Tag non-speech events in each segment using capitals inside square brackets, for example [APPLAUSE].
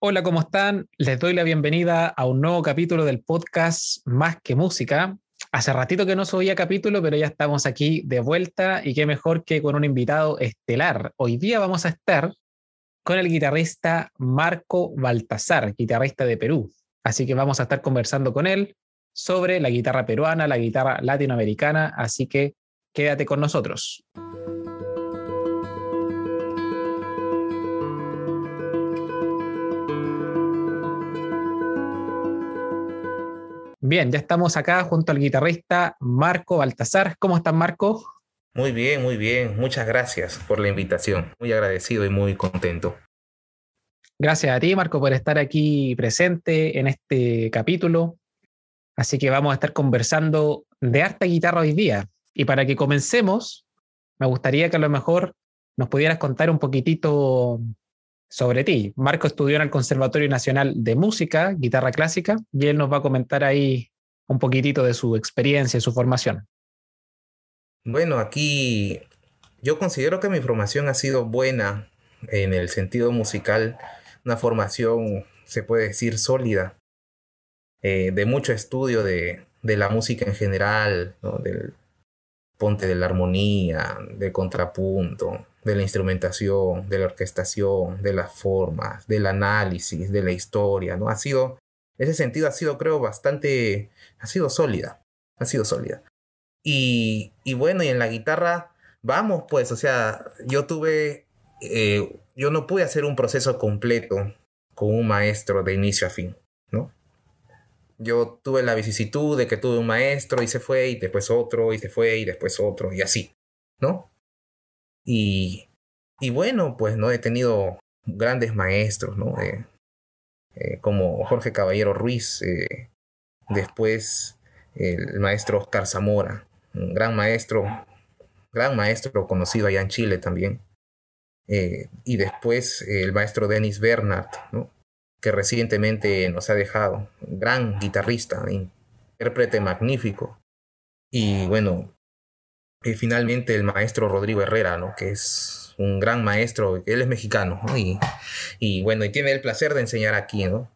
Hola, ¿cómo están? Les doy la bienvenida a un nuevo capítulo del podcast Más que Música. Hace ratito que no subía capítulo, pero ya estamos aquí de vuelta y qué mejor que con un invitado estelar. Hoy día vamos a estar con el guitarrista Marco Baltasar, guitarrista de Perú. Así que vamos a estar conversando con él sobre la guitarra peruana, la guitarra latinoamericana, así que quédate con nosotros. Bien, ya estamos acá junto al guitarrista Marco Baltasar. ¿Cómo estás, Marco? Muy bien, muy bien. Muchas gracias por la invitación. Muy agradecido y muy contento. Gracias a ti, Marco, por estar aquí presente en este capítulo. Así que vamos a estar conversando de arte guitarra hoy día. Y para que comencemos, me gustaría que a lo mejor nos pudieras contar un poquitito sobre ti. Marco estudió en el Conservatorio Nacional de Música, guitarra clásica, y él nos va a comentar ahí un poquitito de su experiencia y su formación. Bueno, aquí yo considero que mi formación ha sido buena en el sentido musical, una formación, se puede decir, sólida, eh, de mucho estudio de, la música en general, del ponte de la armonía, del contrapunto, de la instrumentación, de la orquestación, de las formas, del análisis, de la historia, ¿no? Ha sido, ese sentido ha sido, creo, bastante, ha sido sólida, ha sido sólida. Y, y bueno, y en la guitarra, vamos, pues, o sea, yo tuve, eh, yo no pude hacer un proceso completo con un maestro de inicio a fin, ¿no? Yo tuve la vicisitud de que tuve un maestro y se fue, y después otro, y se fue, y después otro, y así, ¿no? Y, y bueno, pues no he tenido grandes maestros, ¿no? Eh, eh, como Jorge Caballero Ruiz, eh, después el maestro Oscar Zamora, un gran maestro, gran maestro conocido allá en Chile también. y después el maestro Dennis Bernard, ¿no? que recientemente nos ha dejado, gran guitarrista, intérprete magnífico. Y bueno, y finalmente el maestro Rodrigo Herrera, ¿no? Que es un gran maestro, él es mexicano, ¿no? Y, y bueno, y tiene el placer de enseñar aquí, ¿no?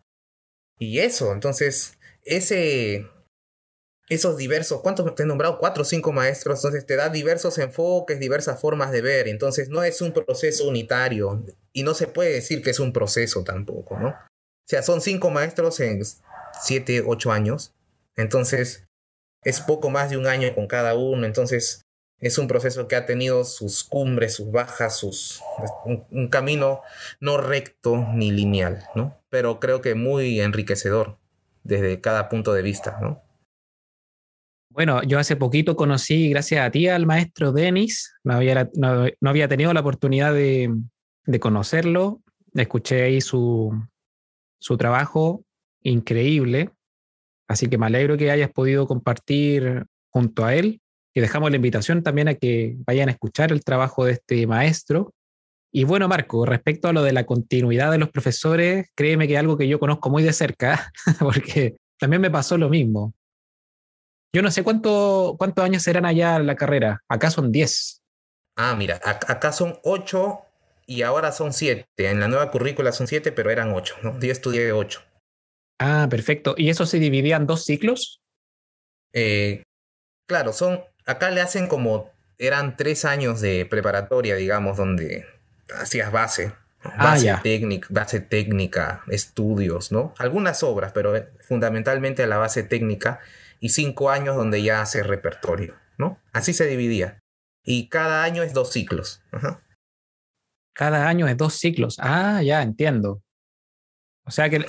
Y eso, entonces, ese, esos diversos, ¿cuántos te he nombrado? Cuatro o cinco maestros, entonces te da diversos enfoques, diversas formas de ver, entonces no es un proceso unitario y no se puede decir que es un proceso tampoco, ¿no? O sea, son cinco maestros en siete, ocho años, entonces es poco más de un año con cada uno, entonces es un proceso que ha tenido sus cumbres, sus bajas, sus, un, camino no recto ni lineal, ¿no? Pero creo que muy enriquecedor desde cada punto de vista, ¿no? Bueno, yo hace poquito conocí, gracias a ti, al maestro Denis. No había, no, había tenido la oportunidad de, de, conocerlo. Escuché ahí su, su trabajo increíble. Así que me alegro que hayas podido compartir junto a él y dejamos la invitación también a que vayan a escuchar el trabajo de este maestro. Y bueno, Marco, respecto a lo de la continuidad de los profesores, créeme que es algo que yo conozco muy de cerca, [LAUGHS] porque también me pasó lo mismo. Yo no sé cuánto, cuántos años serán allá en la carrera. Acá son 10. Ah, mira, acá son 8 y ahora son 7. En la nueva currícula son 7, pero eran 8. ¿no? Yo estudié 8. Ah, perfecto. ¿Y eso se dividía en dos ciclos? Eh, claro, son acá le hacen como, eran tres años de preparatoria, digamos, donde hacías base. Ah, base, técnica, base técnica, estudios, ¿no? Algunas obras, pero eh, fundamentalmente a la base técnica y cinco años donde ya hace repertorio, ¿no? Así se dividía. Y cada año es dos ciclos. Cada año es dos ciclos. Ah, ya entiendo. O sea que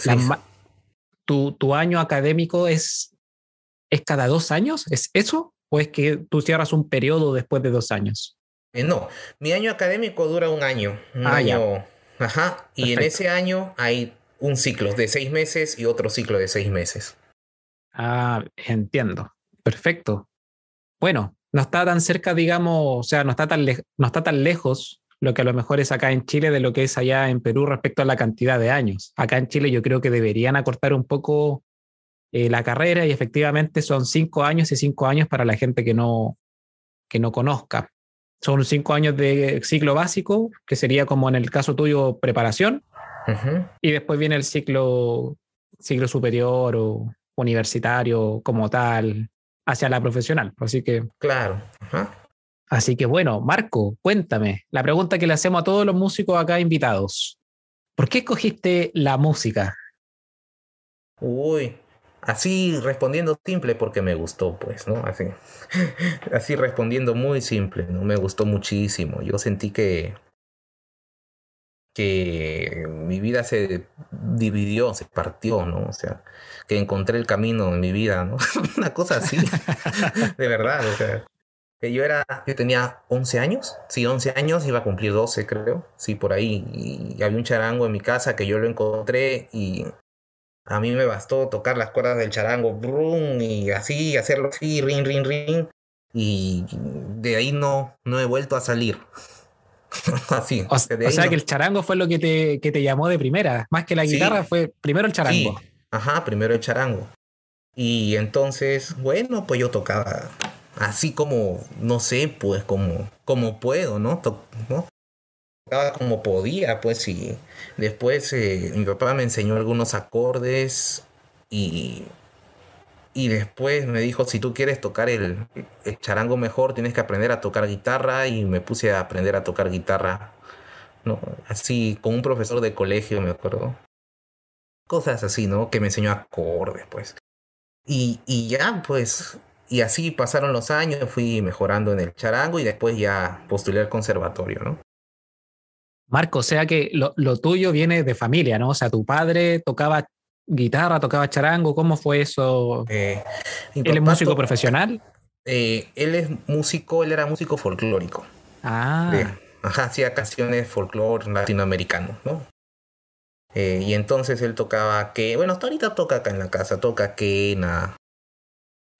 tu, tu, año académico es, es cada dos años, ¿es eso? ¿O es que tú cierras un periodo después de dos años? Eh, no, mi año académico dura un año. Un ah, año. Ajá. Y en ese año hay un ciclo de seis meses y otro ciclo de seis meses. Ah, entiendo. Perfecto. Bueno, no está tan cerca, digamos, o sea, no está tan, no está tan lejos lo que a lo mejor es acá en Chile de lo que es allá en Perú respecto a la cantidad de años. Acá en Chile yo creo que deberían acortar un poco eh, la carrera y efectivamente son cinco años y cinco años para la gente que no, que no conozca. Son cinco años de ciclo básico, que sería como en el caso tuyo preparación, Y después viene el ciclo, ciclo superior o universitario como tal, hacia la profesional. Así que. Claro. Así que bueno, Marco, cuéntame, la pregunta que le hacemos a todos los músicos acá invitados. ¿Por qué escogiste la música? Uy, así respondiendo simple porque me gustó, pues, ¿no? Así, [LAUGHS] así respondiendo muy simple, ¿no? Me gustó muchísimo. Yo sentí que, que mi vida se dividió, se partió, ¿no? O sea, que encontré el camino en mi vida, ¿no? [LAUGHS] Una cosa así, [LAUGHS] de verdad, o sea. Que yo era, yo tenía 11 años, sí, 11 años, iba a cumplir 12 creo, sí, por ahí, y había un charango en mi casa que yo lo encontré y a mí me bastó tocar las cuerdas del charango, brum, y así, hacerlo así, ring, ring, ring, y de ahí no, no he vuelto a salir. [LAUGHS] así. O, sea, que el charango fue lo que te, que te llamó de primera, más que la guitarra fue primero el charango. Ajá, primero el charango. Y entonces, bueno, pues yo tocaba así como, no sé, pues como, como puedo, ¿no? ¿no? Como podía, pues, y después eh, mi papá me enseñó algunos acordes y, y después me dijo, si tú quieres tocar el, charango mejor, tienes que aprender a tocar guitarra y me puse a aprender a tocar guitarra, ¿no? Así, con un profesor de colegio, me acuerdo. Cosas así, ¿no? Que me enseñó acordes, pues. Y, y ya, pues, y así pasaron los años, fui mejorando en el charango y después ya postulé al conservatorio, ¿no? Marco, o sea que lo, tuyo viene de familia, ¿no? O sea, tu padre tocaba guitarra, tocaba charango, ¿cómo fue eso? Eh, ¿Él es músico profesional? Eh, él es músico, él era músico folclórico. Ah. ajá, hacía canciones folclore latinoamericano, ¿no? Eh, y entonces él tocaba que, bueno, hasta ahorita toca acá en la casa, toca quena,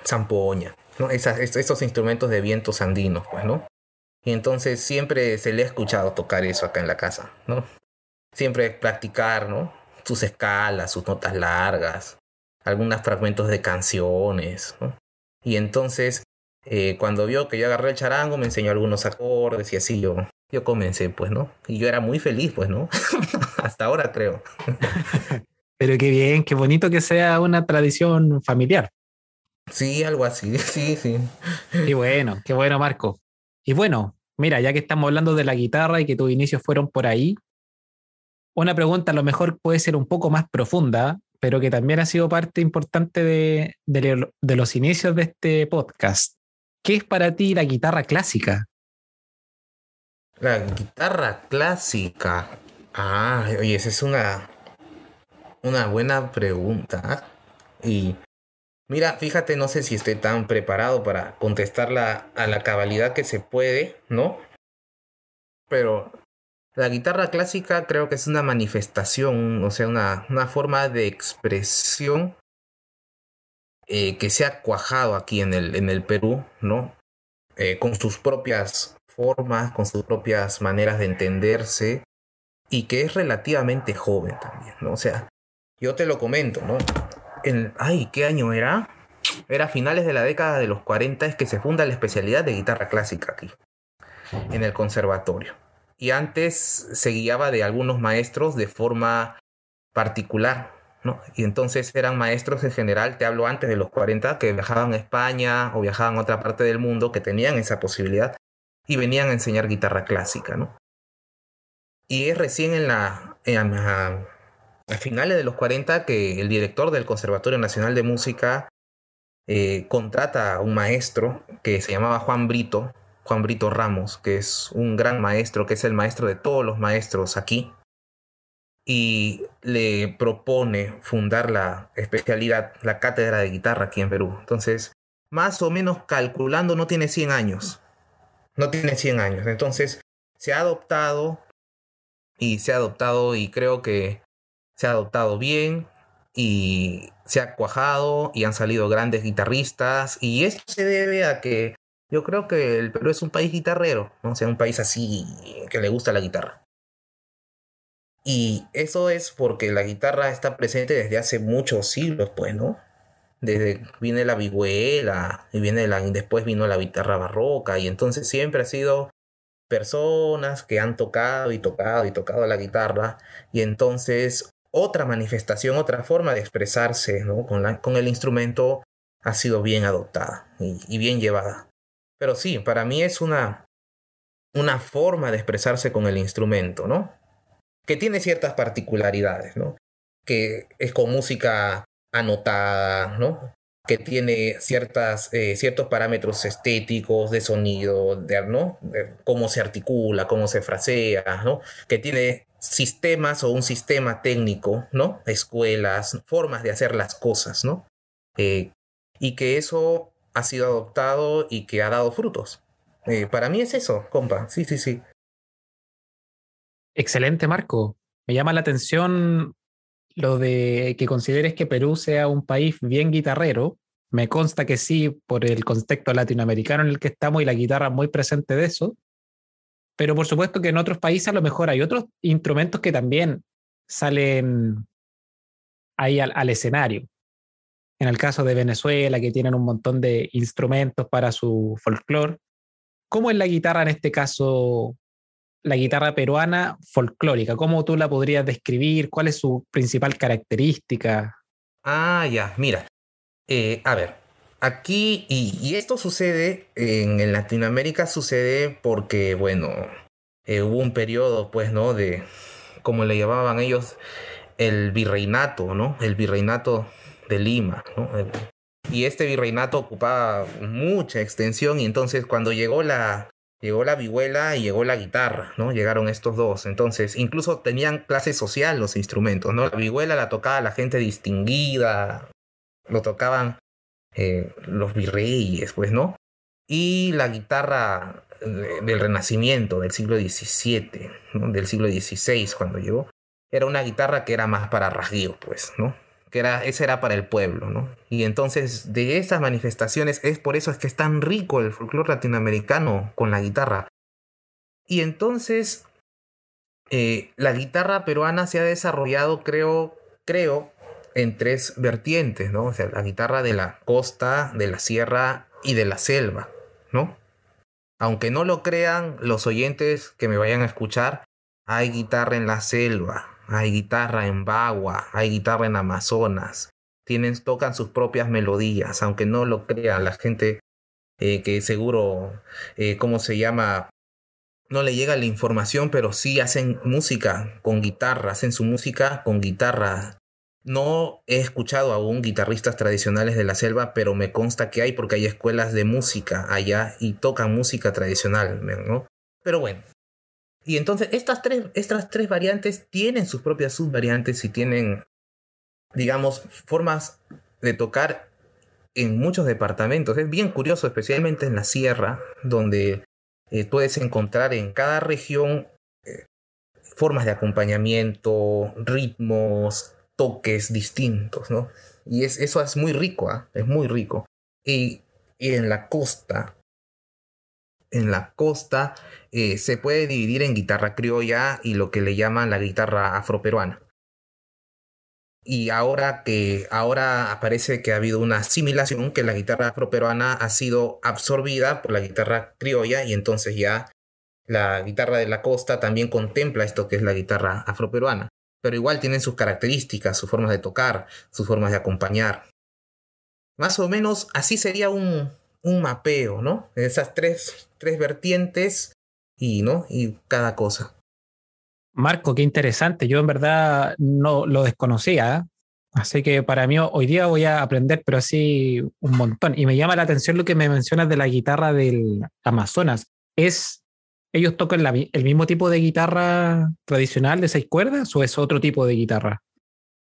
zampoña, ¿no? Esas, esos instrumentos de vientos andinos, pues, ¿no? Y entonces siempre se le ha escuchado tocar eso acá en la casa, ¿no? Siempre practicar, ¿no? Sus escalas, sus notas largas, algunos fragmentos de canciones, ¿no? Y entonces, eh, cuando vio que yo agarré el charango, me enseñó algunos acordes y así yo, yo comencé, pues, ¿no? Y yo era muy feliz, pues, ¿no? [LAUGHS] Hasta ahora creo. [LAUGHS] Pero qué bien, qué bonito que sea una tradición familiar. Sí, algo así, [LAUGHS] sí, sí. Qué bueno, qué bueno, Marco. Y bueno, mira, ya que estamos hablando de la guitarra y que tus inicios fueron por ahí, una pregunta a lo mejor puede ser un poco más profunda, pero que también ha sido parte importante de, de, los inicios de este podcast. ¿Qué es para ti la guitarra clásica? La guitarra clásica. Ah, oye, esa es una, una buena pregunta. Y Mira, fíjate, no sé si estoy tan preparado para contestarla a la cabalidad que se puede, ¿no? Pero la guitarra clásica creo que es una manifestación, o sea, una, una forma de expresión eh, que se ha cuajado aquí en el, en el Perú, ¿no? Eh, con sus propias formas, con sus propias maneras de entenderse y que es relativamente joven también, ¿no? O sea, yo te lo comento, ¿no? Ay, ¿qué año era? Era finales de la década de los 40 es que se funda la especialidad de guitarra clásica aquí, en el conservatorio. Y antes se guiaba de algunos maestros de forma particular, ¿no? Y entonces eran maestros en general, te hablo antes de los 40, que viajaban a España o viajaban a otra parte del mundo, que tenían esa posibilidad y venían a enseñar guitarra clásica, ¿no? Y es recién en la, en la a finales de los 40 que el director del Conservatorio Nacional de Música eh, contrata a un maestro que se llamaba Juan Brito, Juan Brito Ramos, que es un gran maestro, que es el maestro de todos los maestros aquí, y le propone fundar la especialidad, la cátedra de guitarra aquí en Perú. Entonces, más o menos calculando, no tiene 100 años. No tiene 100 años. Entonces, se ha adoptado y se ha adoptado y creo que se ha adoptado bien y se ha cuajado y han salido grandes guitarristas y esto se debe a que yo creo que el Perú es un país guitarrero, ¿no? O sea, un país así que le gusta la guitarra. Y eso es porque la guitarra está presente desde hace muchos siglos, pues, ¿no? Desde viene la vihuela y viene la, después vino la guitarra barroca y entonces siempre ha sido personas que han tocado y tocado y tocado la guitarra y entonces otra manifestación, otra forma de expresarse ¿no? con, la, con el instrumento ha sido bien adoptada y, bien llevada. Pero sí, para mí es una, una forma de expresarse con el instrumento, ¿no? Que tiene ciertas particularidades, ¿no? Que es con música anotada, ¿no? que tiene ciertas, eh, ciertos parámetros estéticos de sonido, de, ¿no? cómo se articula, cómo se frasea, ¿no? que tiene sistemas o un sistema técnico, ¿no? escuelas, formas de hacer las cosas, ¿no? Eh, y que eso ha sido adoptado y que ha dado frutos. Eh, para mí es eso, compa, sí, sí, sí. Excelente, Marco. Me llama la atención lo de que consideres que Perú sea un país bien guitarrero, me consta que sí, por el contexto latinoamericano en el que estamos y la guitarra muy presente de eso, pero por supuesto que en otros países a lo mejor hay otros instrumentos que también salen ahí al, escenario. En el caso de Venezuela, que tienen un montón de instrumentos para su folclore, ¿cómo es la guitarra en este caso la guitarra peruana folclórica? ¿Cómo tú la podrías describir? ¿Cuál es su principal característica? Ah, ya, mira. Eh, a ver, aquí, y, esto sucede, en, Latinoamérica sucede porque, bueno, eh, hubo un periodo, pues, ¿no? De, como le llamaban ellos, el virreinato, ¿no? El virreinato de Lima, ¿no? y este virreinato ocupaba mucha extensión y entonces cuando llegó la, llegó la vihuela y llegó la guitarra, ¿no? Llegaron estos dos. Entonces, incluso tenían clase social los instrumentos, ¿no? La vihuela la tocaba la gente distinguida, lo tocaban eh, los virreyes, pues, ¿no? Y la guitarra eh, del Renacimiento, del siglo XVII, del siglo XVI, cuando llegó, era una guitarra que era más para rasgueo, pues, ¿no? que era, ese era para el pueblo, ¿no? Y entonces de esas manifestaciones es por eso es que es tan rico el folclore latinoamericano con la guitarra. Y entonces eh, la guitarra peruana se ha desarrollado, creo, creo, en tres vertientes, ¿no? O sea, la guitarra de la costa, de la sierra y de la selva, ¿no? Aunque no lo crean los oyentes que me vayan a escuchar, hay guitarra en la selva, hay guitarra en Bagua, hay guitarra en Amazonas. Tienen, tocan sus propias melodías, aunque no lo crean la gente eh, que seguro, eh, ¿cómo se llama? No le llega la información, pero sí hacen música con guitarra, hacen su música con guitarra. No he escuchado aún guitarristas tradicionales de la selva, pero me consta que hay porque hay escuelas de música allá y tocan música tradicional, ¿no? Pero bueno, y entonces estas tres, estas tres variantes tienen sus propias subvariantes y tienen, digamos, formas de tocar en muchos departamentos. Es bien curioso, especialmente en la sierra, donde eh, puedes encontrar en cada región eh, formas de acompañamiento, ritmos, toques distintos, ¿no? Y es, eso es muy rico, ¿ah? es muy rico. y en la costa en la costa eh, se puede dividir en guitarra criolla y lo que le llaman la guitarra afroperuana. Y ahora que ahora parece que ha habido una asimilación, que la guitarra afroperuana ha sido absorbida por la guitarra criolla y entonces ya la guitarra de la costa también contempla esto que es la guitarra afroperuana. Pero igual tienen sus características, sus formas de tocar, sus formas de acompañar. Más o menos así sería un, un mapeo, ¿no? Esas tres, tres vertientes y, ¿no? Y cada cosa. Marco, qué interesante. Yo en verdad no lo desconocía. ¿eh? Así que para mí hoy día voy a aprender, pero así un montón. Y me llama la atención lo que me mencionas de la guitarra del Amazonas. ¿Es, ellos tocan el mismo tipo de guitarra tradicional de seis cuerdas o es otro tipo de guitarra?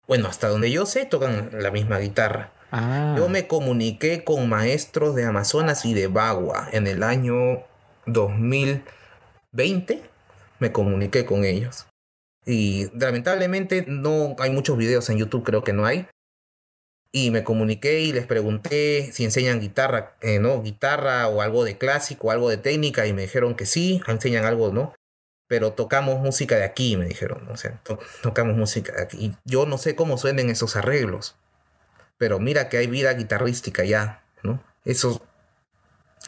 Bueno, hasta donde yo sé, tocan la misma guitarra. Ah. Yo me comuniqué con maestros de Amazonas y de Bagua en el año 2020. Me comuniqué con ellos. Y lamentablemente no hay muchos videos en YouTube, creo que no hay. Y me comuniqué y les pregunté si enseñan guitarra, eh, ¿no? Guitarra o algo de clásico, algo de técnica, y me dijeron que sí, enseñan algo, ¿no? Pero tocamos música de aquí, me dijeron, o sea, tocamos música de aquí. Yo no sé cómo suenen esos arreglos pero mira que hay vida guitarrística ya, ¿no? Eso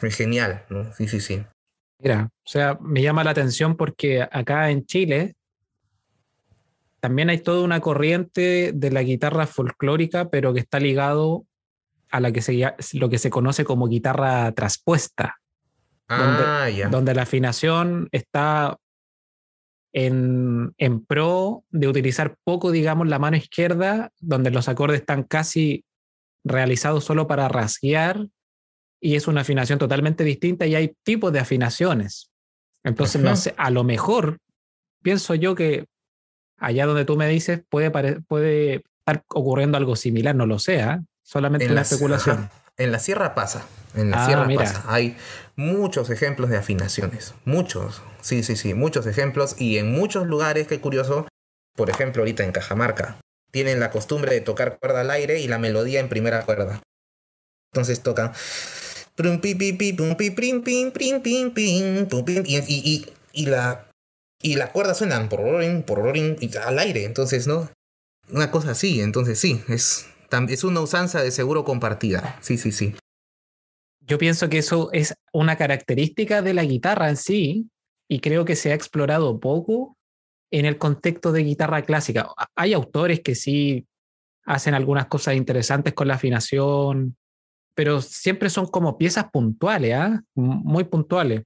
es genial, ¿no? Sí, sí, sí. Mira, o sea, me llama la atención porque acá en Chile también hay toda una corriente de la guitarra folclórica, pero que está ligado a la que se, lo que se conoce como guitarra traspuesta. Ah, donde, donde la afinación está en, en, pro de utilizar poco, digamos, la mano izquierda, donde los acordes están casi realizados solo para rasguear y es una afinación totalmente distinta y hay tipos de afinaciones. Entonces, no sé, a lo mejor pienso yo que allá donde tú me dices puede, puede estar ocurriendo algo similar, no lo sé, ¿ah? solamente en una especulación. En la sierra pasa, en la ah, sierra pasa. Hay muchos ejemplos de afinaciones, muchos, sí, sí, sí, muchos ejemplos y en muchos lugares, qué curioso, por ejemplo, ahorita en Cajamarca, tienen la costumbre de tocar cuerda al aire y la melodía en primera cuerda. Entonces tocan y, y, la y la cuerda suena por al aire, entonces, ¿no? Una cosa así, entonces sí, es, es una usanza de seguro compartida. Sí, sí, sí. Yo pienso que eso es una característica de la guitarra en sí y creo que se ha explorado poco en el contexto de guitarra clásica. Hay autores que sí hacen algunas cosas interesantes con la afinación, pero siempre son como piezas puntuales, ¿ah? muy puntuales.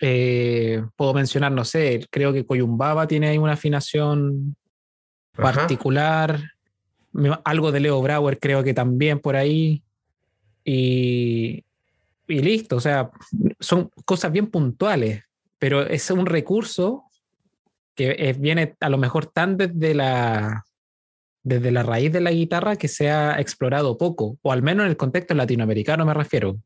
Eh, puedo mencionar, no sé, creo que Coyumbaba tiene ahí una afinación particular. Algo de Leo Brauer creo que también por ahí. Y, y listo, o sea, son cosas bien puntuales, pero es un recurso que viene a lo mejor tan desde la, desde la raíz de la guitarra que se ha explorado poco, o al menos en el contexto latinoamericano me refiero.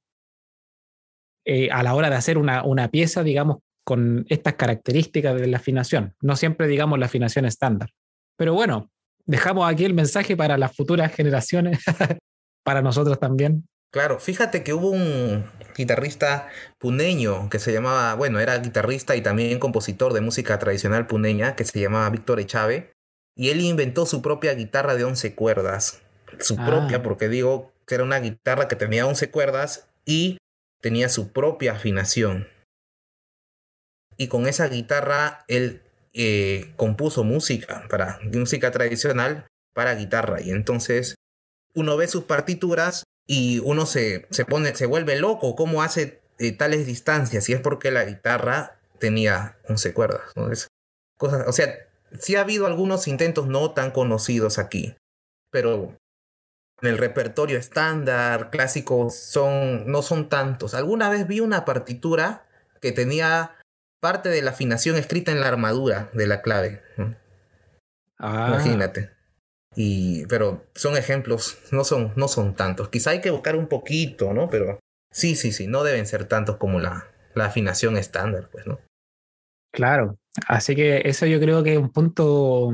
Eh, a la hora de hacer una, una, pieza, digamos, con estas características de la afinación, no siempre, digamos, la afinación estándar. Pero bueno, dejamos aquí el mensaje para las futuras generaciones, [LAUGHS] para nosotros también. Claro, fíjate que hubo un guitarrista puneño que se llamaba, bueno, era guitarrista y también compositor de música tradicional puneña, que se llamaba Víctor Echave, y él inventó su propia guitarra de 11 cuerdas. Su ah. propia, porque digo que era una guitarra que tenía 11 cuerdas y tenía su propia afinación. Y con esa guitarra él eh, compuso música, para, música tradicional para guitarra. Y entonces uno ve sus partituras y uno se, se pone, se vuelve loco cómo hace eh, tales distancias. Y es porque la guitarra tenía 11 cuerdas. o sea, sí ha habido algunos intentos no tan conocidos aquí, pero en el repertorio estándar, clásico, son, no son tantos. Alguna vez vi una partitura que tenía parte de la afinación escrita en la armadura de la clave. Ah. Imagínate. Y, pero son ejemplos, no son, no son tantos. Quizá hay que buscar un poquito, ¿no? Pero sí, sí, sí, no deben ser tantos como la, la afinación estándar, pues, ¿no? Claro, así que eso yo creo que es un punto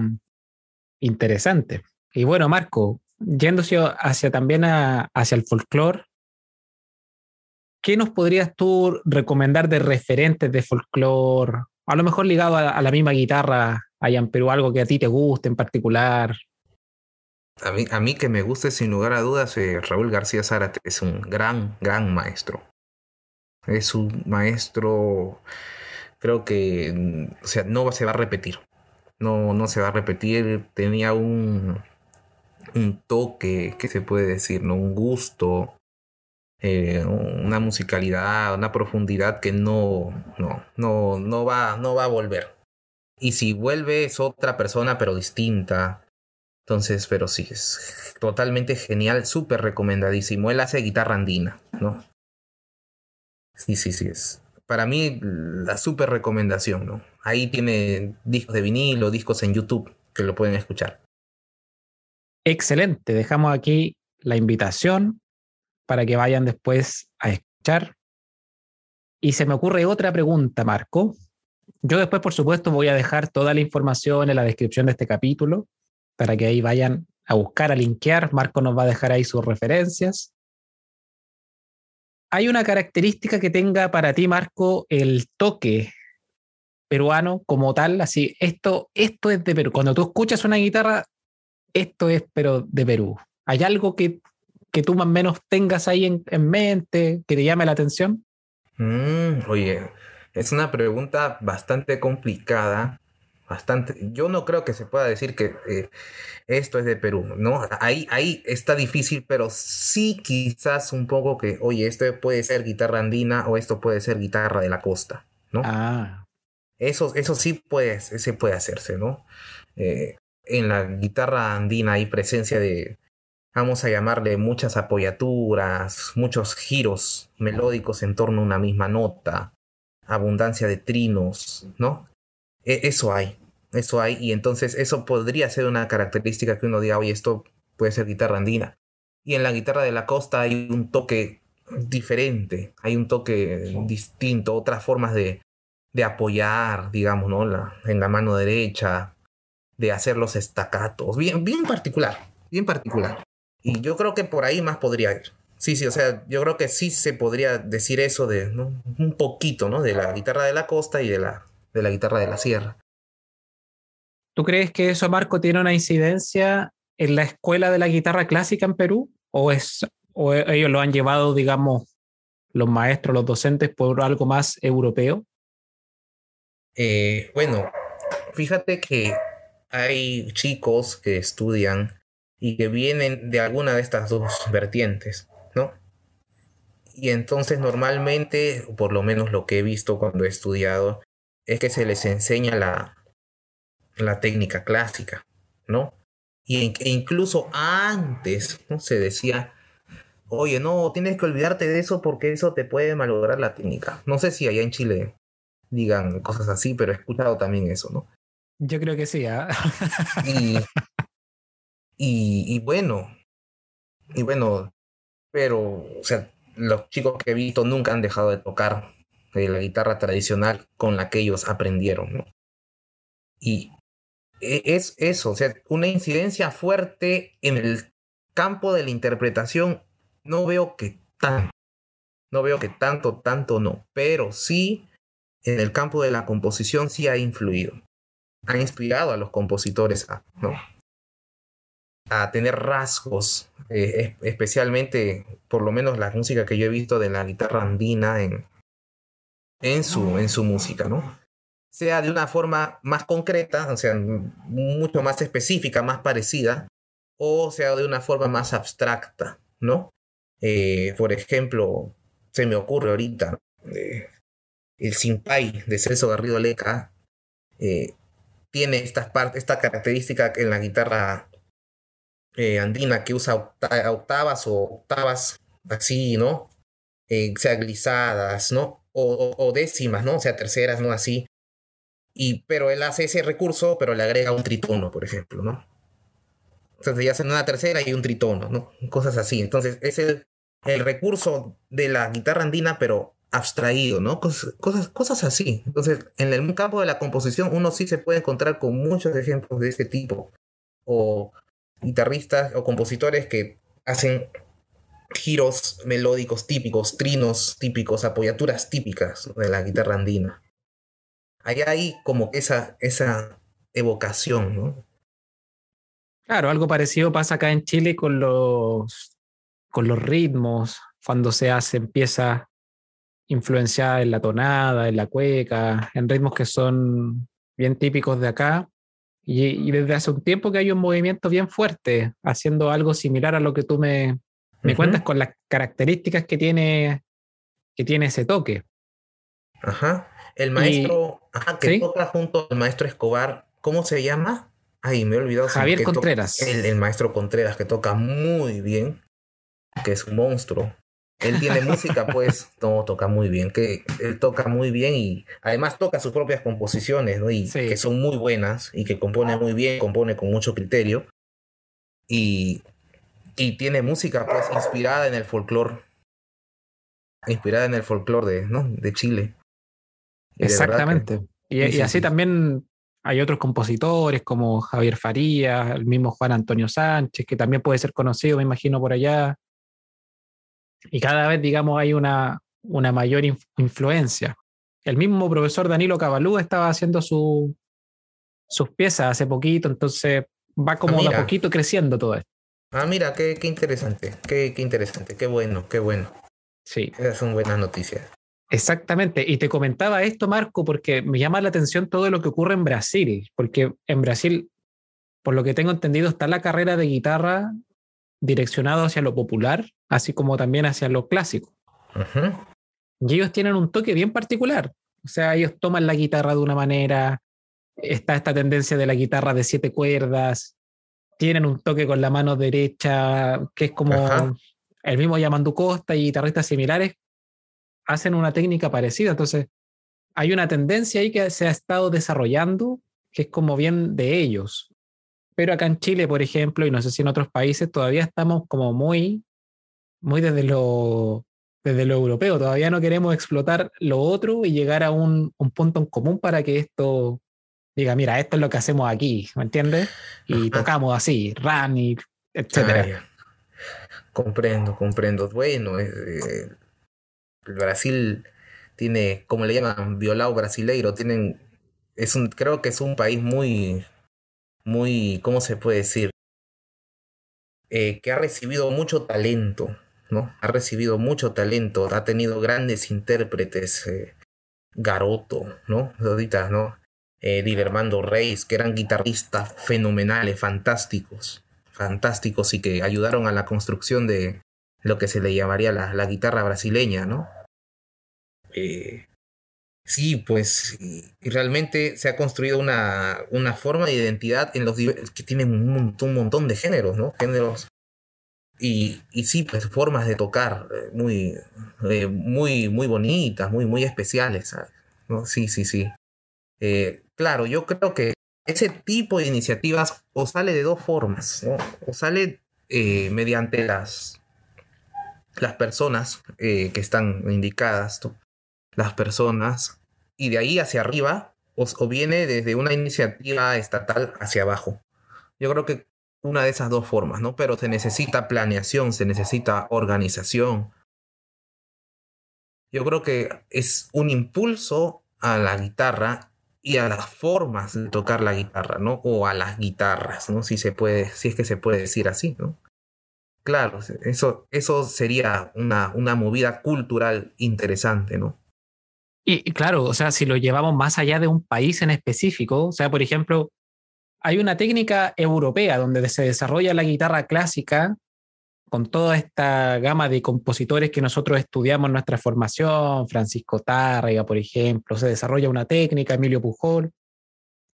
interesante. Y bueno, Marco, yéndose hacia también hacia el folclore, ¿qué nos podrías tú recomendar de referentes de folclore? A lo mejor ligado a, la misma guitarra allá en Perú, algo que a ti te guste en particular. A mí, a mí que me guste sin lugar a dudas, eh, Raúl García Zárate es un gran, gran maestro. Es un maestro creo que mm, o sea, no se va a repetir. No, no se va a repetir. Tenía un, un toque, ¿qué se puede decir? ¿no? Un gusto, eh, una musicalidad, una profundidad que no, no, no, no, va, no va a volver. Y si vuelve es otra persona, pero distinta. Entonces, pero sí, es totalmente genial, súper recomendadísimo. Él hace guitarra andina, ¿no? Sí, sí, sí, es para mí la super recomendación, ¿no? Ahí tiene discos de vinilo, discos en YouTube que lo pueden escuchar. Excelente, dejamos aquí la invitación para que vayan después a escuchar. Y se me ocurre otra pregunta, Marco. Yo después, por supuesto, voy a dejar toda la información en la descripción de este capítulo para que ahí vayan a buscar, a linkear. Marco nos va a dejar ahí sus referencias. ¿Hay una característica que tenga para ti, Marco, el toque peruano como tal? Así, esto, esto es de Perú. Cuando tú escuchas una guitarra, esto es, pero de Perú. ¿Hay algo que, que tú más o menos tengas ahí en, mente, que te llame la atención? Mm, oye, Es una pregunta bastante complicada, bastante. Yo no creo que se pueda decir que eh, esto es de Perú, ¿no? Ahí, ahí está difícil, pero sí quizás un poco que, oye, esto puede ser guitarra andina o esto puede ser guitarra de la costa, ¿no? Ah. Eso, eso sí puede, se puede hacerse, ¿no? Eh, en la guitarra andina hay presencia de, vamos a llamarle, muchas apoyaturas, muchos giros melódicos en torno a una misma nota, abundancia de trinos, ¿no? E, eso hay, eso hay, y entonces eso podría ser una característica que uno diga, oye, esto puede ser guitarra andina. Y en la guitarra de la costa hay un toque diferente, hay un toque distinto, otras formas de, de apoyar, digamos, ¿no? La, en la mano derecha, de hacer los estacatos, bien, bien particular, bien particular. Y yo creo que por ahí más podría ir. Sí, sí, o sea, yo creo que sí se podría decir eso de un poquito, ¿no? De la guitarra de la costa y de la, de la guitarra de la sierra. ¿Tú crees que eso, Marco, tiene una incidencia en la escuela de la guitarra clásica en Perú? ¿O, es, o ellos lo han llevado, digamos, los maestros, los docentes, por algo más europeo? Eh, bueno, fíjate que hay chicos que estudian y que vienen de alguna de estas dos vertientes, ¿no? Y entonces normalmente, por lo menos lo que he visto cuando he estudiado, es que se les enseña la, la técnica clásica, ¿no? Y e incluso antes se decía, oye, no, tienes que olvidarte de eso porque eso te puede malograr la técnica. No sé si allá en Chile digan cosas así, pero he escuchado también eso, ¿no? Yo creo que sí. ¿ah? Y, y, bueno, y bueno, pero, o sea, los chicos que he visto nunca han dejado de tocar eh, la guitarra tradicional con la que ellos aprendieron, ¿no? Y e, es eso, o sea, una incidencia fuerte en el campo de la interpretación, no veo que tanto, no veo que tanto, tanto no, pero sí en el campo de la composición sí ha influido ha inspirado a los compositores a, tener rasgos, eh, especialmente, por lo menos la música que yo he visto de la guitarra andina en, su, música, ¿no? Sea de una forma más concreta, o sea, mucho más específica, más parecida, o sea de una forma más abstracta, ¿no? Eh, por ejemplo, se me ocurre ahorita eh, el Simpay de Celso Garrido Leca, tiene estas partes, esta característica en la guitarra eh, andina que usa octavas o octavas así, ¿no? Eh, sea glisadas, ¿no? O, décimas, ¿no? O sea, terceras, ¿no? Así. Y, pero él hace ese recurso, pero le agrega un tritono, por ejemplo, ¿no? Entonces ya hacen una tercera y un tritono, ¿no? Cosas así. Entonces es el, el recurso de la guitarra andina, pero abstraído, ¿no? Cosas, cosas, así. Entonces, en el campo de la composición uno sí se puede encontrar con muchos ejemplos de ese tipo. O guitarristas o compositores que hacen giros melódicos típicos, trinos típicos, apoyaturas típicas de la guitarra andina. Hay ahí como esa, esa evocación, ¿no? Claro, algo parecido pasa acá en Chile con los, con los ritmos, cuando se hace, empieza influenciada en la tonada, en la cueca, en ritmos que son bien típicos de acá. Y, desde hace un tiempo que hay un movimiento bien fuerte, haciendo algo similar a lo que tú me, me cuentas con las características que tiene, que tiene ese toque. Ajá. El maestro que toca junto al maestro Escobar, ¿cómo se llama? Ay, me he olvidado. Javier Contreras. El, el, maestro Contreras, que toca muy bien, que es un monstruo. Él tiene música, pues, no, toca muy bien, que él toca muy bien y además toca sus propias composiciones, ¿no? Y que son muy buenas y que compone muy bien, compone con mucho criterio. Y, y tiene música, pues, inspirada en el folclore. Inspirada en el folclore de, ¿no? de Chile. Exactamente. y, así también hay otros compositores como Javier Faría, el mismo Juan Antonio Sánchez, que también puede ser conocido, me imagino, por allá y cada vez, digamos, hay una, una mayor influencia. El mismo profesor Danilo Cabalú estaba haciendo su, sus piezas hace poquito, entonces va como ah, de a poquito creciendo todo esto. Ah, mira, qué, qué interesante, qué, qué, interesante, qué bueno, qué bueno. Sí. Esas son buenas noticias. Exactamente. Y te comentaba esto, Marco, porque me llama la atención todo lo que ocurre en Brasil, porque en Brasil, por lo que tengo entendido, está la carrera de guitarra direccionado hacia lo popular, así como también hacia lo clásico. Y ellos tienen un toque bien particular. O sea, ellos toman la guitarra de una manera, está esta tendencia de la guitarra de siete cuerdas, tienen un toque con la mano derecha, que es como el mismo Yamandu Costa y guitarristas similares, hacen una técnica parecida. Entonces, hay una tendencia ahí que se ha estado desarrollando que es como bien de ellos. Pero acá en Chile, por ejemplo, y no sé si en otros países, todavía estamos como muy, muy desde lo, desde lo europeo. Todavía no queremos explotar lo otro y llegar a un, un punto en común para que esto diga, mira, esto es lo que hacemos aquí, ¿me entiendes? Y tocamos así, run y etcétera. comprendo, comprendo. Bueno, eh, el Brasil tiene, como le llaman, violado brasileiro, tienen, es un, creo que es un país muy, muy, ¿cómo se puede decir? Eh, que ha recibido mucho talento, ¿no? Ha recibido mucho talento, ha tenido grandes intérpretes, eh, Garoto, ¿no? Ahorita, ¿no? eh, Dilermando Reis, que eran guitarristas fenomenales, fantásticos, fantásticos y que ayudaron a la construcción de lo que se le llamaría la, la guitarra brasileña, ¿no? Sí, pues y, realmente se ha construido una, una forma de identidad en los que tienen un montón, de géneros, ¿no? Géneros y, y, sí, pues formas de tocar eh, muy, eh, muy, muy bonitas, muy, muy especiales. ¿sabes? ¿No? Sí, sí, sí. Eh, claro, yo creo que ese tipo de iniciativas o sale de dos formas, ¿no? o sale mediante las, las personas que están indicadas, las personas, y de ahí hacia arriba, o, viene desde una iniciativa estatal hacia abajo. Yo creo que una de esas dos formas, ¿no? Pero se necesita planeación, se necesita organización. Yo creo que es un impulso a la guitarra y a las formas de tocar la guitarra, ¿no? O a las guitarras, ¿no? Si se puede, si es que se puede decir así, ¿no? Claro, eso, eso sería una, una movida cultural interesante, ¿no? Y, claro, o sea, si lo llevamos más allá de un país en específico, o sea, por ejemplo, hay una técnica europea donde se desarrolla la guitarra clásica con toda esta gama de compositores que nosotros estudiamos en nuestra formación, Francisco Tárrega, por ejemplo, se desarrolla una técnica, Emilio Pujol,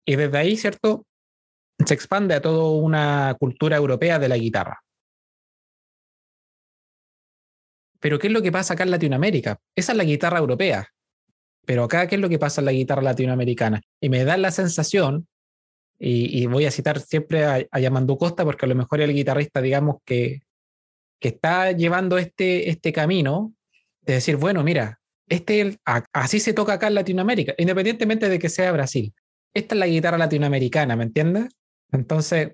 y desde ahí, ¿cierto? Se expande a toda una cultura europea de la guitarra. Pero ¿qué es lo que pasa acá en Latinoamérica? Esa es la guitarra europea. Pero acá, ¿qué es lo que pasa en la guitarra latinoamericana? Y me da la sensación, y, voy a citar siempre a, a Yamandu Costa, porque a lo mejor el guitarrista, digamos, que, que está llevando este, este camino de decir, bueno, mira, este, así se toca acá en Latinoamérica, independientemente de que sea Brasil. Esta es la guitarra latinoamericana, ¿me entiendes? Entonces,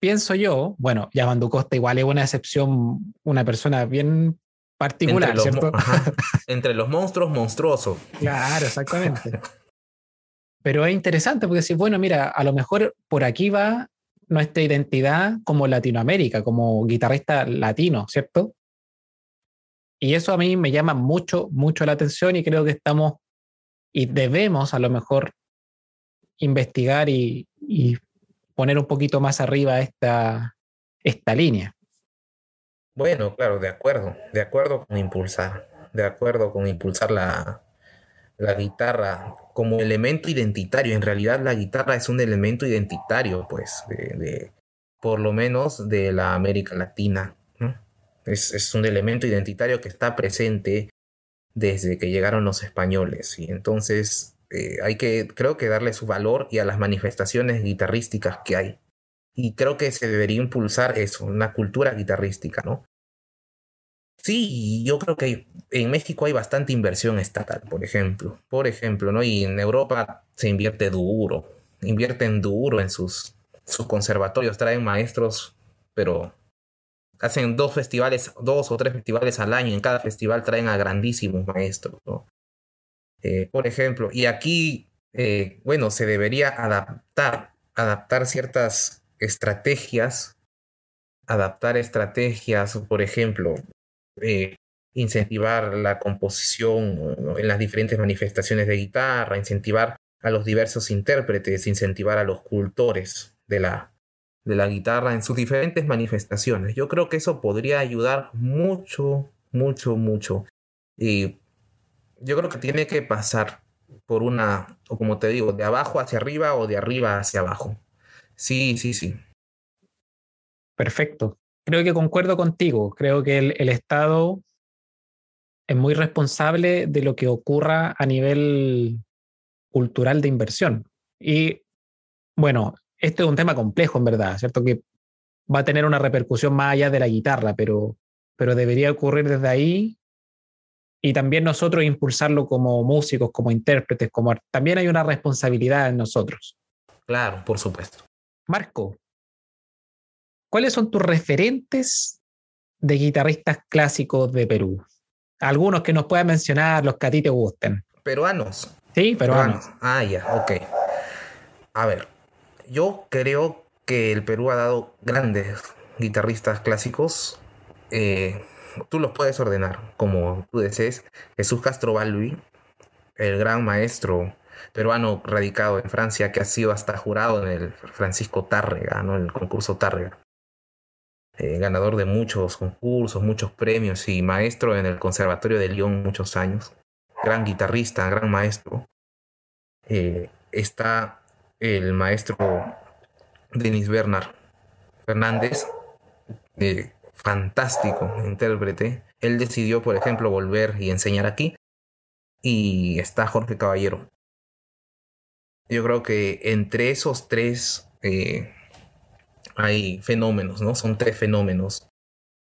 pienso yo, bueno, Yamandu Costa igual es una excepción, una persona bien particular, entre los, ¿cierto? [LAUGHS] Ajá, entre los monstruos monstruosos. Claro, exactamente. [LAUGHS] Pero es interesante porque si, bueno, mira, a lo mejor por aquí va nuestra identidad como Latinoamérica, como guitarrista latino, ¿cierto? Y eso a mí me llama mucho, mucho la atención y creo que estamos y debemos a lo mejor investigar y, y poner un poquito más arriba esta, esta línea. Bueno, claro, de acuerdo, de acuerdo con impulsar, de acuerdo con impulsar la, la guitarra como elemento identitario. En realidad la guitarra es un elemento identitario, pues, de, de por lo menos de la América Latina. ¿no? Es, es, un elemento identitario que está presente desde que llegaron los españoles. Y entonces eh, hay que, creo que darle su valor y a las manifestaciones guitarrísticas que hay. Y creo que se debería impulsar eso, una cultura guitarrística, ¿no? Sí, yo creo que en México hay bastante inversión estatal, por ejemplo. Por ejemplo, ¿no? Y en Europa se invierte duro, invierten duro en sus, sus conservatorios, traen maestros, pero hacen dos festivales, dos o tres festivales al año, en cada festival traen a grandísimos maestros, ¿no? Eh, por ejemplo, y aquí, eh, bueno, se debería adaptar, adaptar ciertas estrategias, adaptar estrategias, por ejemplo, eh, incentivar la composición en las diferentes manifestaciones de guitarra, incentivar a los diversos intérpretes, incentivar a los cultores de la, de la guitarra en sus diferentes manifestaciones. Yo creo que eso podría ayudar mucho, mucho, mucho. Y yo creo que tiene que pasar por una, o como te digo, de abajo hacia arriba o de arriba hacia abajo. Sí, sí, sí. Perfecto. Creo que concuerdo contigo. Creo que el, el Estado es muy responsable de lo que ocurra a nivel cultural de inversión. Y bueno, este es un tema complejo en verdad, ¿cierto? Que va a tener una repercusión más allá de la guitarra, pero, pero debería ocurrir desde ahí y también nosotros impulsarlo como músicos, como intérpretes, como también hay una responsabilidad en nosotros. Claro, por supuesto. Marco, ¿cuáles son tus referentes de guitarristas clásicos de Perú? Algunos que nos puedas mencionar, los que a ti te gusten. Peruanos. Sí, peruanos. Ah, ya, ok. A ver, yo creo que el Perú ha dado grandes guitarristas clásicos. Eh, tú los puedes ordenar como tú desees. Jesús Castro Balbi, el gran maestro peruano radicado en Francia que ha sido hasta jurado en el Francisco Tárrega, ¿no? en el concurso Tárrega. Eh, ganador de muchos concursos, muchos premios y maestro en el Conservatorio de Lyon muchos años. Gran guitarrista, gran maestro. Eh, está el maestro Denis Bernard Fernández, eh, fantástico intérprete. Él decidió, por ejemplo, volver y enseñar aquí. Y está Jorge Caballero. Yo creo que entre esos tres eh, hay fenómenos, ¿no? Son tres fenómenos.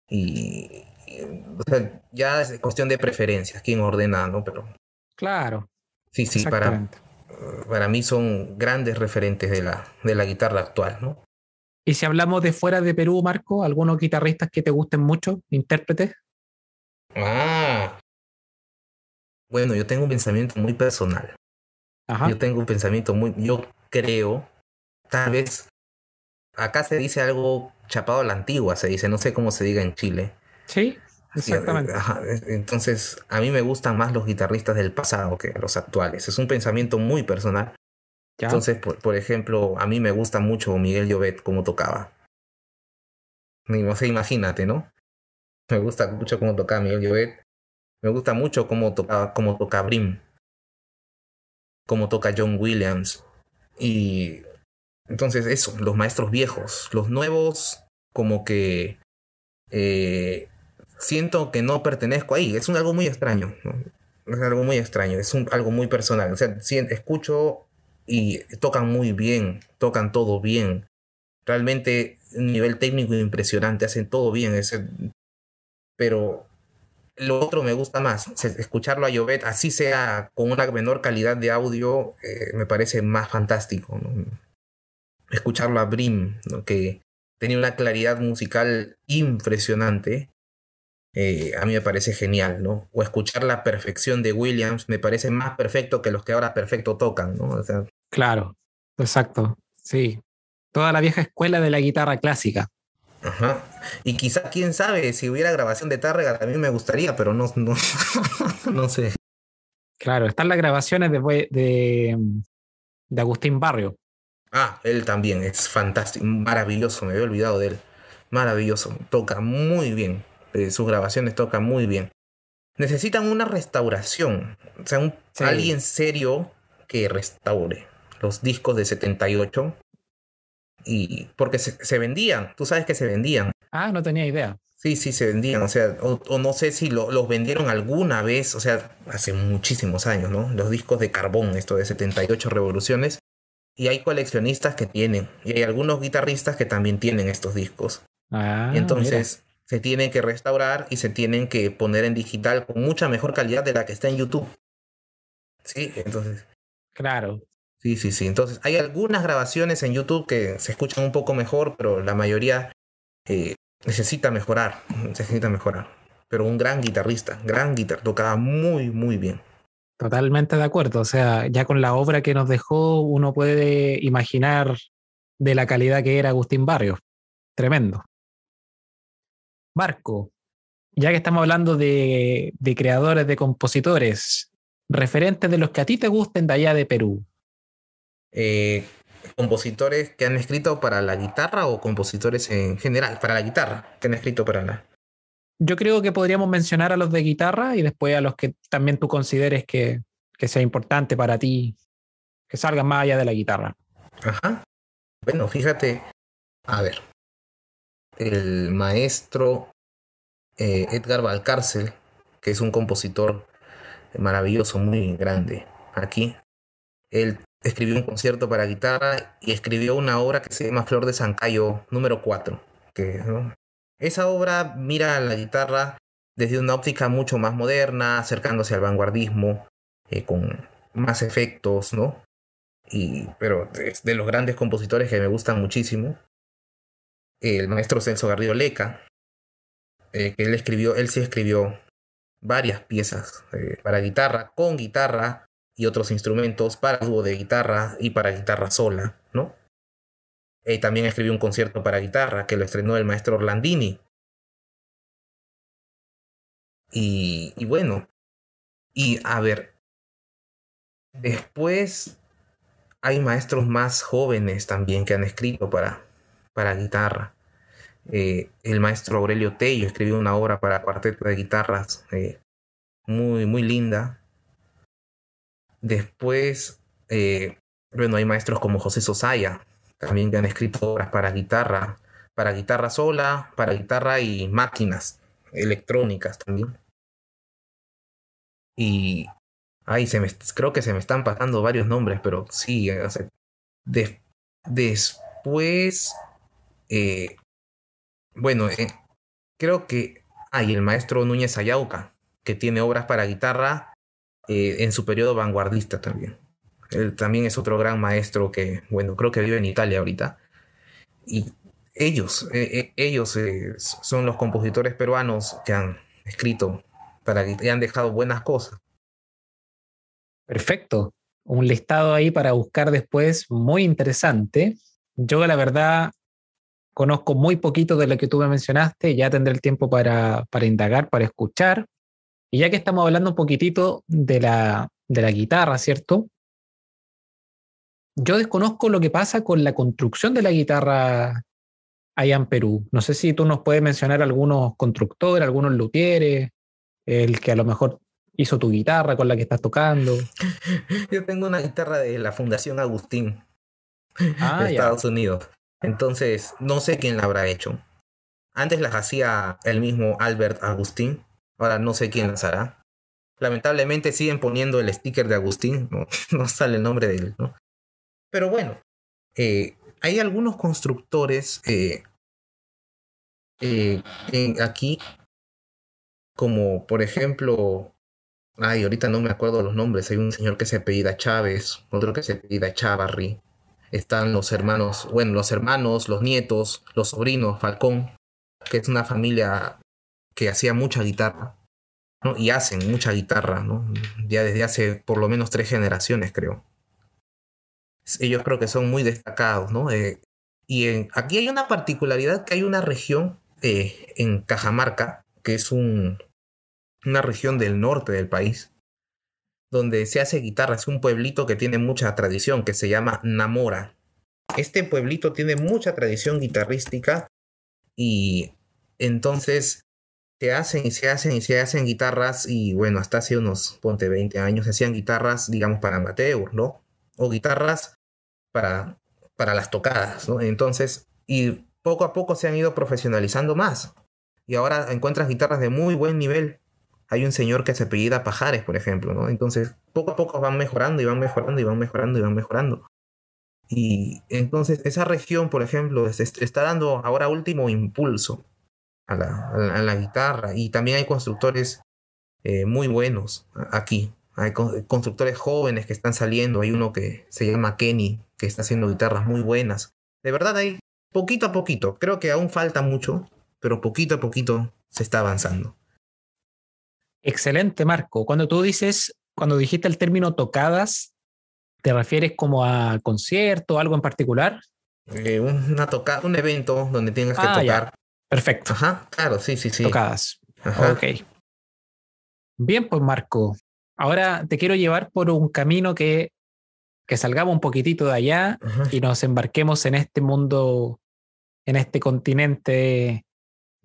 Y, ya es cuestión de preferencias, quién ordena, ¿no? Pero. Claro. Sí, sí, para, para mí son grandes referentes de la, de la guitarra actual, ¿no? Y si hablamos de fuera de Perú, Marco, algunos guitarristas que te gusten mucho, intérpretes. Ah. Bueno, yo tengo un pensamiento muy personal. Ajá. Yo tengo un pensamiento muy. Yo creo, tal vez. Acá se dice algo chapado a la antigua, se dice, no sé cómo se diga en Chile. Sí, exactamente. Ajá, entonces, a mí me gustan más los guitarristas del pasado que los actuales. Es un pensamiento muy personal. Entonces, por, ejemplo, a mí me gusta mucho Miguel Llobet cómo tocaba. No sé, imagínate, ¿no? Me gusta mucho cómo tocaba Miguel Llobet. Me gusta mucho cómo toca, cómo toca Brim. Cómo toca John Williams. Y entonces eso, los maestros viejos. Los nuevos, como que eh, siento que no pertenezco ahí. Es un algo muy extraño. Es algo muy extraño. Es un, algo muy personal. O sea, escucho y tocan muy bien, tocan todo bien. Realmente nivel técnico impresionante, hacen todo bien. Ese, pero lo otro me gusta más. Escucharlo a Llobet, así sea con una menor calidad de audio, eh, me parece más fantástico. Escucharlo a Brim, que tenía una claridad musical impresionante. Eh, a mí me parece genial, ¿no? O escuchar la perfección de Williams me parece más perfecto que los que ahora perfecto tocan, ¿no? Claro, exacto, sí. Toda la vieja escuela de la guitarra clásica. Ajá. Y quizá, quién sabe, si hubiera grabación de Tárrega también me gustaría, pero no, no, [LAUGHS] no sé. Claro, están las grabaciones de, de, de, Agustín Barrio. Ah, él también, es fantástico, maravilloso, me había olvidado de él. Maravilloso, toca muy bien. Eh, sus grabaciones tocan muy bien. Necesitan una restauración, o sea, un, alguien serio que restaure los discos de 78. Y porque se, vendían, tú sabes que se vendían. Ah, no tenía idea. Sí, sí, se vendían, o sea, o, no sé si los vendieron alguna vez, o sea, hace muchísimos años, ¿no? Los discos de carbón, esto de 78 revoluciones, y hay coleccionistas que tienen, y hay algunos guitarristas que también tienen estos discos. Ah, Entonces, se tienen que restaurar y se tienen que poner en digital con mucha mejor calidad de la que está en YouTube. Sí, entonces. Claro, Sí, sí, sí. Entonces, hay algunas grabaciones en YouTube que se escuchan un poco mejor, pero la mayoría eh, necesita mejorar, necesita mejorar. Pero un gran guitarrista, gran guitarra, tocaba muy, muy bien. Totalmente de acuerdo. O sea, ya con la obra que nos dejó, uno puede imaginar de la calidad que era Agustín Barrios. Tremendo. Marco, ya que estamos hablando de, de creadores, de compositores, referentes de los que a ti te gusten de allá de Perú. Eh, compositores que han escrito para la guitarra o compositores en general, para la guitarra, que han escrito para la... Yo creo que podríamos mencionar a los de guitarra y después a los que también tú consideres que, que sea importante para ti, que salgan más allá de la guitarra. Ajá. Bueno, fíjate, a ver, el maestro eh, Edgar Valcárcel, que es un compositor maravilloso, muy grande aquí, él escribió un concierto para guitarra y escribió una obra que se llama Flor de Sancayo número 4. Que, Esa obra mira a la guitarra desde una óptica mucho más moderna, acercándose al vanguardismo, eh, con más efectos, ¿no? Y, pero es de los grandes compositores que me gustan muchísimo. El maestro Celso Garrido Leca, eh, que él escribió, él sí escribió varias piezas eh, para guitarra, con guitarra, y otros instrumentos para dúo de guitarra y para guitarra sola, ¿no? Y también escribió un concierto para guitarra que lo estrenó el maestro Orlandini. Y, y bueno, y a ver, después hay maestros más jóvenes también que han escrito para, para guitarra. Eh, el maestro Aurelio Tello escribió una obra para cuarteto de guitarras eh, muy, muy linda, Después, eh, bueno, hay maestros como José Sosaya, también que han escrito obras para guitarra, para guitarra sola, para guitarra y máquinas electrónicas también. Y ay, se me, creo que se me están pasando varios nombres, pero sí, después, eh, bueno, eh, creo que hay el maestro Núñez Ayauca, que tiene obras para guitarra eh, en su periodo vanguardista también. Él también es otro gran maestro que, bueno, creo que vive en Italia ahorita. Y ellos, eh, eh, ellos son los compositores peruanos que han escrito para y han dejado buenas cosas. Perfecto. Un listado ahí para buscar después muy interesante. Yo la verdad conozco muy poquito de lo que tú me mencionaste, ya tendré el tiempo para, para indagar, para escuchar, y ya que estamos hablando un poquitito de la, de la guitarra, ¿cierto? Yo desconozco lo que pasa con la construcción de la guitarra allá en Perú. No sé si tú nos puedes mencionar algunos constructores, algunos luthieres, el que a lo mejor hizo tu guitarra con la que estás tocando. [LAUGHS] Yo tengo una guitarra de la Fundación Agustín ah, de Estados Unidos. Entonces, no sé quién la habrá hecho. Antes las hacía el mismo Albert Agustín, Ahora no sé quién las hará. Lamentablemente siguen poniendo el sticker de Agustín, [LAUGHS] no, sale el nombre de él, ¿no? Pero bueno, eh, hay algunos constructores eh, eh, aquí, como por ejemplo, ay, ahorita no me acuerdo los nombres, hay un señor que se apellida Chávez, otro que se apellida Chavarri, están los hermanos, bueno, los hermanos, los nietos, los sobrinos, Falcón, que es una familia que hacía mucha guitarra, ¿no? Y hacen mucha guitarra, ¿no? Ya desde hace por lo menos tres generaciones, creo. Ellos creo que son muy destacados, ¿no? Eh, y aquí hay una particularidad que hay una región eh, en Cajamarca, que es un, una región del norte del país, donde se hace guitarra. Es un pueblito que tiene mucha tradición, que se llama Namora. Este pueblito tiene mucha tradición guitarrística y entonces se hacen y se hacen y se hacen guitarras y bueno, hasta hace unos, ponte 20 años, se hacían guitarras, digamos, para amateur, ¿no? O guitarras para, para las tocadas, ¿no? Entonces, y poco a poco se han ido profesionalizando más. Y ahora encuentras guitarras de muy buen nivel. Hay un señor que se apellida Pajares, por ejemplo, ¿no? Entonces, poco a poco van mejorando y van mejorando y van mejorando y van mejorando. Y entonces esa región, por ejemplo, está dando ahora último impulso a la, la, guitarra. Y también hay constructores eh, muy buenos aquí. Hay constructores jóvenes que están saliendo. Hay uno que se llama Kenny, que está haciendo guitarras muy buenas. De verdad, hay poquito a poquito. Creo que aún falta mucho, pero poquito a poquito se está avanzando. Excelente, Marco. Cuando tú dices, cuando dijiste el término tocadas, ¿te refieres como a concierto, algo en particular? Eh, una toca un evento donde tengas que ah, tocar Perfecto. Ajá, claro, sí, sí, sí. Tocadas. Ok. Bien, pues Marco, ahora te quiero llevar por un camino que, que salgamos un poquitito de allá y nos embarquemos en este mundo, en este continente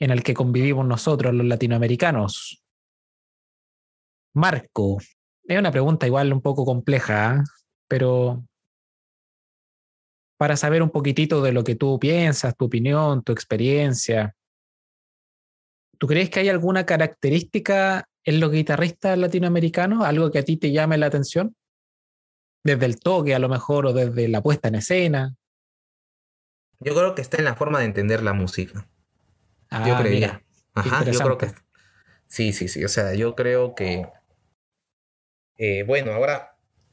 en el que convivimos nosotros, los latinoamericanos. Marco, es una pregunta igual un poco compleja, ¿eh? pero para saber un poquitito de lo que tú piensas, tu opinión, tu experiencia, ¿tú crees que hay alguna característica en los guitarristas latinoamericanos, algo que a ti te llame la atención? Desde el toque a lo mejor o desde la puesta en escena. Yo creo que está en la forma de entender la música. Ah, yo creía. Ajá, yo creo que. Sí, sí, sí. O sea, yo creo que. Eh, bueno, ahora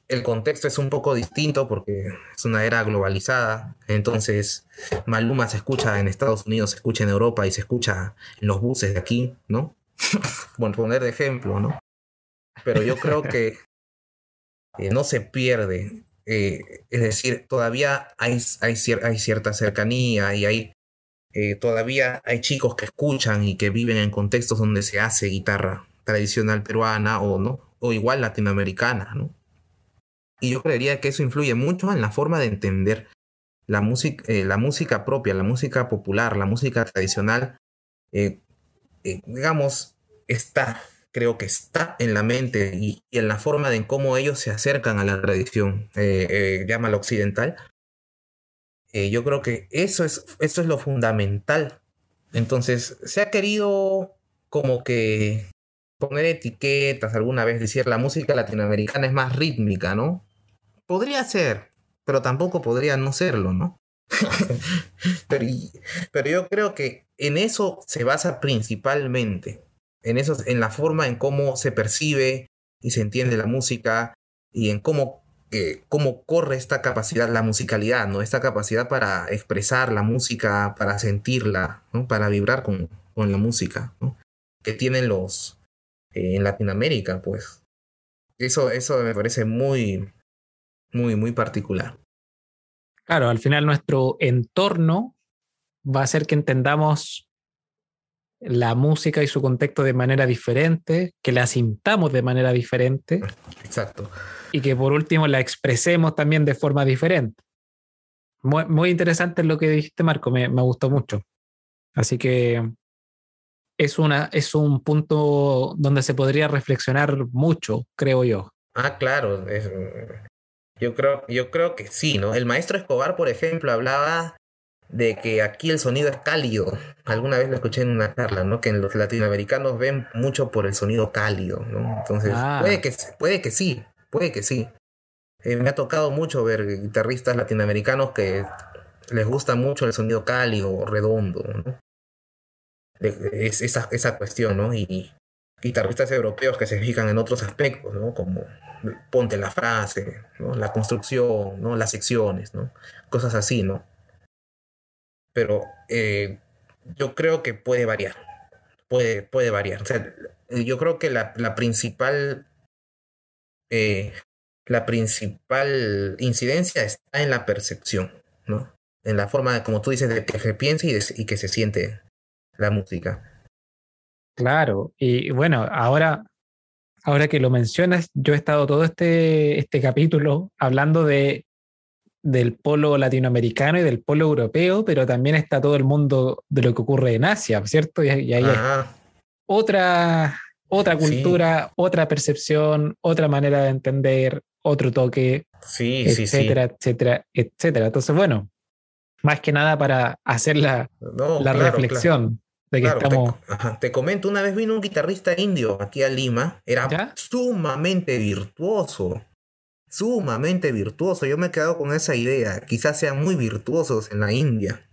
el contexto es un poco distinto porque es una era globalizada. Entonces, Maluma se escucha en Estados Unidos, se escucha en Europa y se escucha en los buses de aquí, ¿no? [LAUGHS] Por poner de ejemplo, ¿no? Pero yo creo que [LAUGHS] eh, no se pierde. Eh, es decir, todavía hay, hay, hay cierta cercanía y hay eh, todavía hay chicos que escuchan y que viven en contextos donde se hace guitarra tradicional peruana o no, o igual latinoamericana, ¿no? Y yo creería que eso influye mucho en la forma de entender la música, eh, la música propia, la música popular, la música tradicional, eh, digamos, está, creo que está en la mente y, en la forma de cómo ellos se acercan a la tradición, llámalo occidental, eh, yo creo que eso es, eso es lo fundamental. Entonces, se ha querido como que poner etiquetas alguna vez, decir la música latinoamericana es más rítmica, ¿no? Podría ser, pero tampoco podría no serlo, ¿no? [LAUGHS] pero, pero, yo creo que en eso se basa principalmente, en, eso, en la forma en cómo se percibe y se entiende la música y en cómo eh, cómo corre esta capacidad, la musicalidad, ¿no? Esta capacidad para expresar la música, para sentirla, Para vibrar con, con la música, Que tienen los eh, en Latinoamérica, pues. Eso, eso me parece muy, muy, muy particular. Claro, al final nuestro entorno va a hacer que entendamos la música y su contexto de manera diferente, que la sintamos de manera diferente. Exacto y que por último la expresemos también de forma diferente. Muy, interesante lo que dijiste, Marco, me, gustó mucho. Así que es, una, es un punto donde se podría reflexionar mucho, creo yo. Ah, claro. Yo, creo, yo creo que sí, ¿no? El maestro Escobar, por ejemplo, hablaba de que aquí el sonido es cálido. Alguna vez lo escuché en una charla, ¿no? Que los latinoamericanos ven mucho por el sonido cálido, ¿no? Entonces, ah. puede, que, puede que sí, Puede que sí. Eh, me ha tocado mucho ver guitarristas latinoamericanos que les gusta mucho el sonido cálido, redondo, ¿no? Es esa, esa cuestión, ¿no? Y guitarristas europeos que se fijan en otros aspectos, ¿no? Como ponte la frase, ¿no? La construcción, ¿no? Las secciones, ¿no? Cosas así, ¿no? Pero eh, yo creo que puede variar. Puede, puede variar. O sea, yo creo que la, la principal eh, la principal incidencia está en la percepción, ¿no? En la forma, como tú dices, de que se piense y, que se siente la música. Claro, y bueno, ahora, ahora que lo mencionas, yo he estado todo este, este capítulo hablando de, del polo latinoamericano y del polo europeo, pero también está todo el mundo de lo que ocurre en Asia, ¿cierto? Y, ahí hay otra, otra cultura, otra percepción, otra manera de entender, otro toque, sí, etcétera, etcétera, etcétera. Entonces, bueno, más que nada para hacer la, la reflexión de que estamos. Te, comento, una vez vino un guitarrista indio aquí a Lima, era sumamente virtuoso. Sumamente virtuoso. Yo me he quedado con esa idea. Quizás sean muy virtuosos en la India.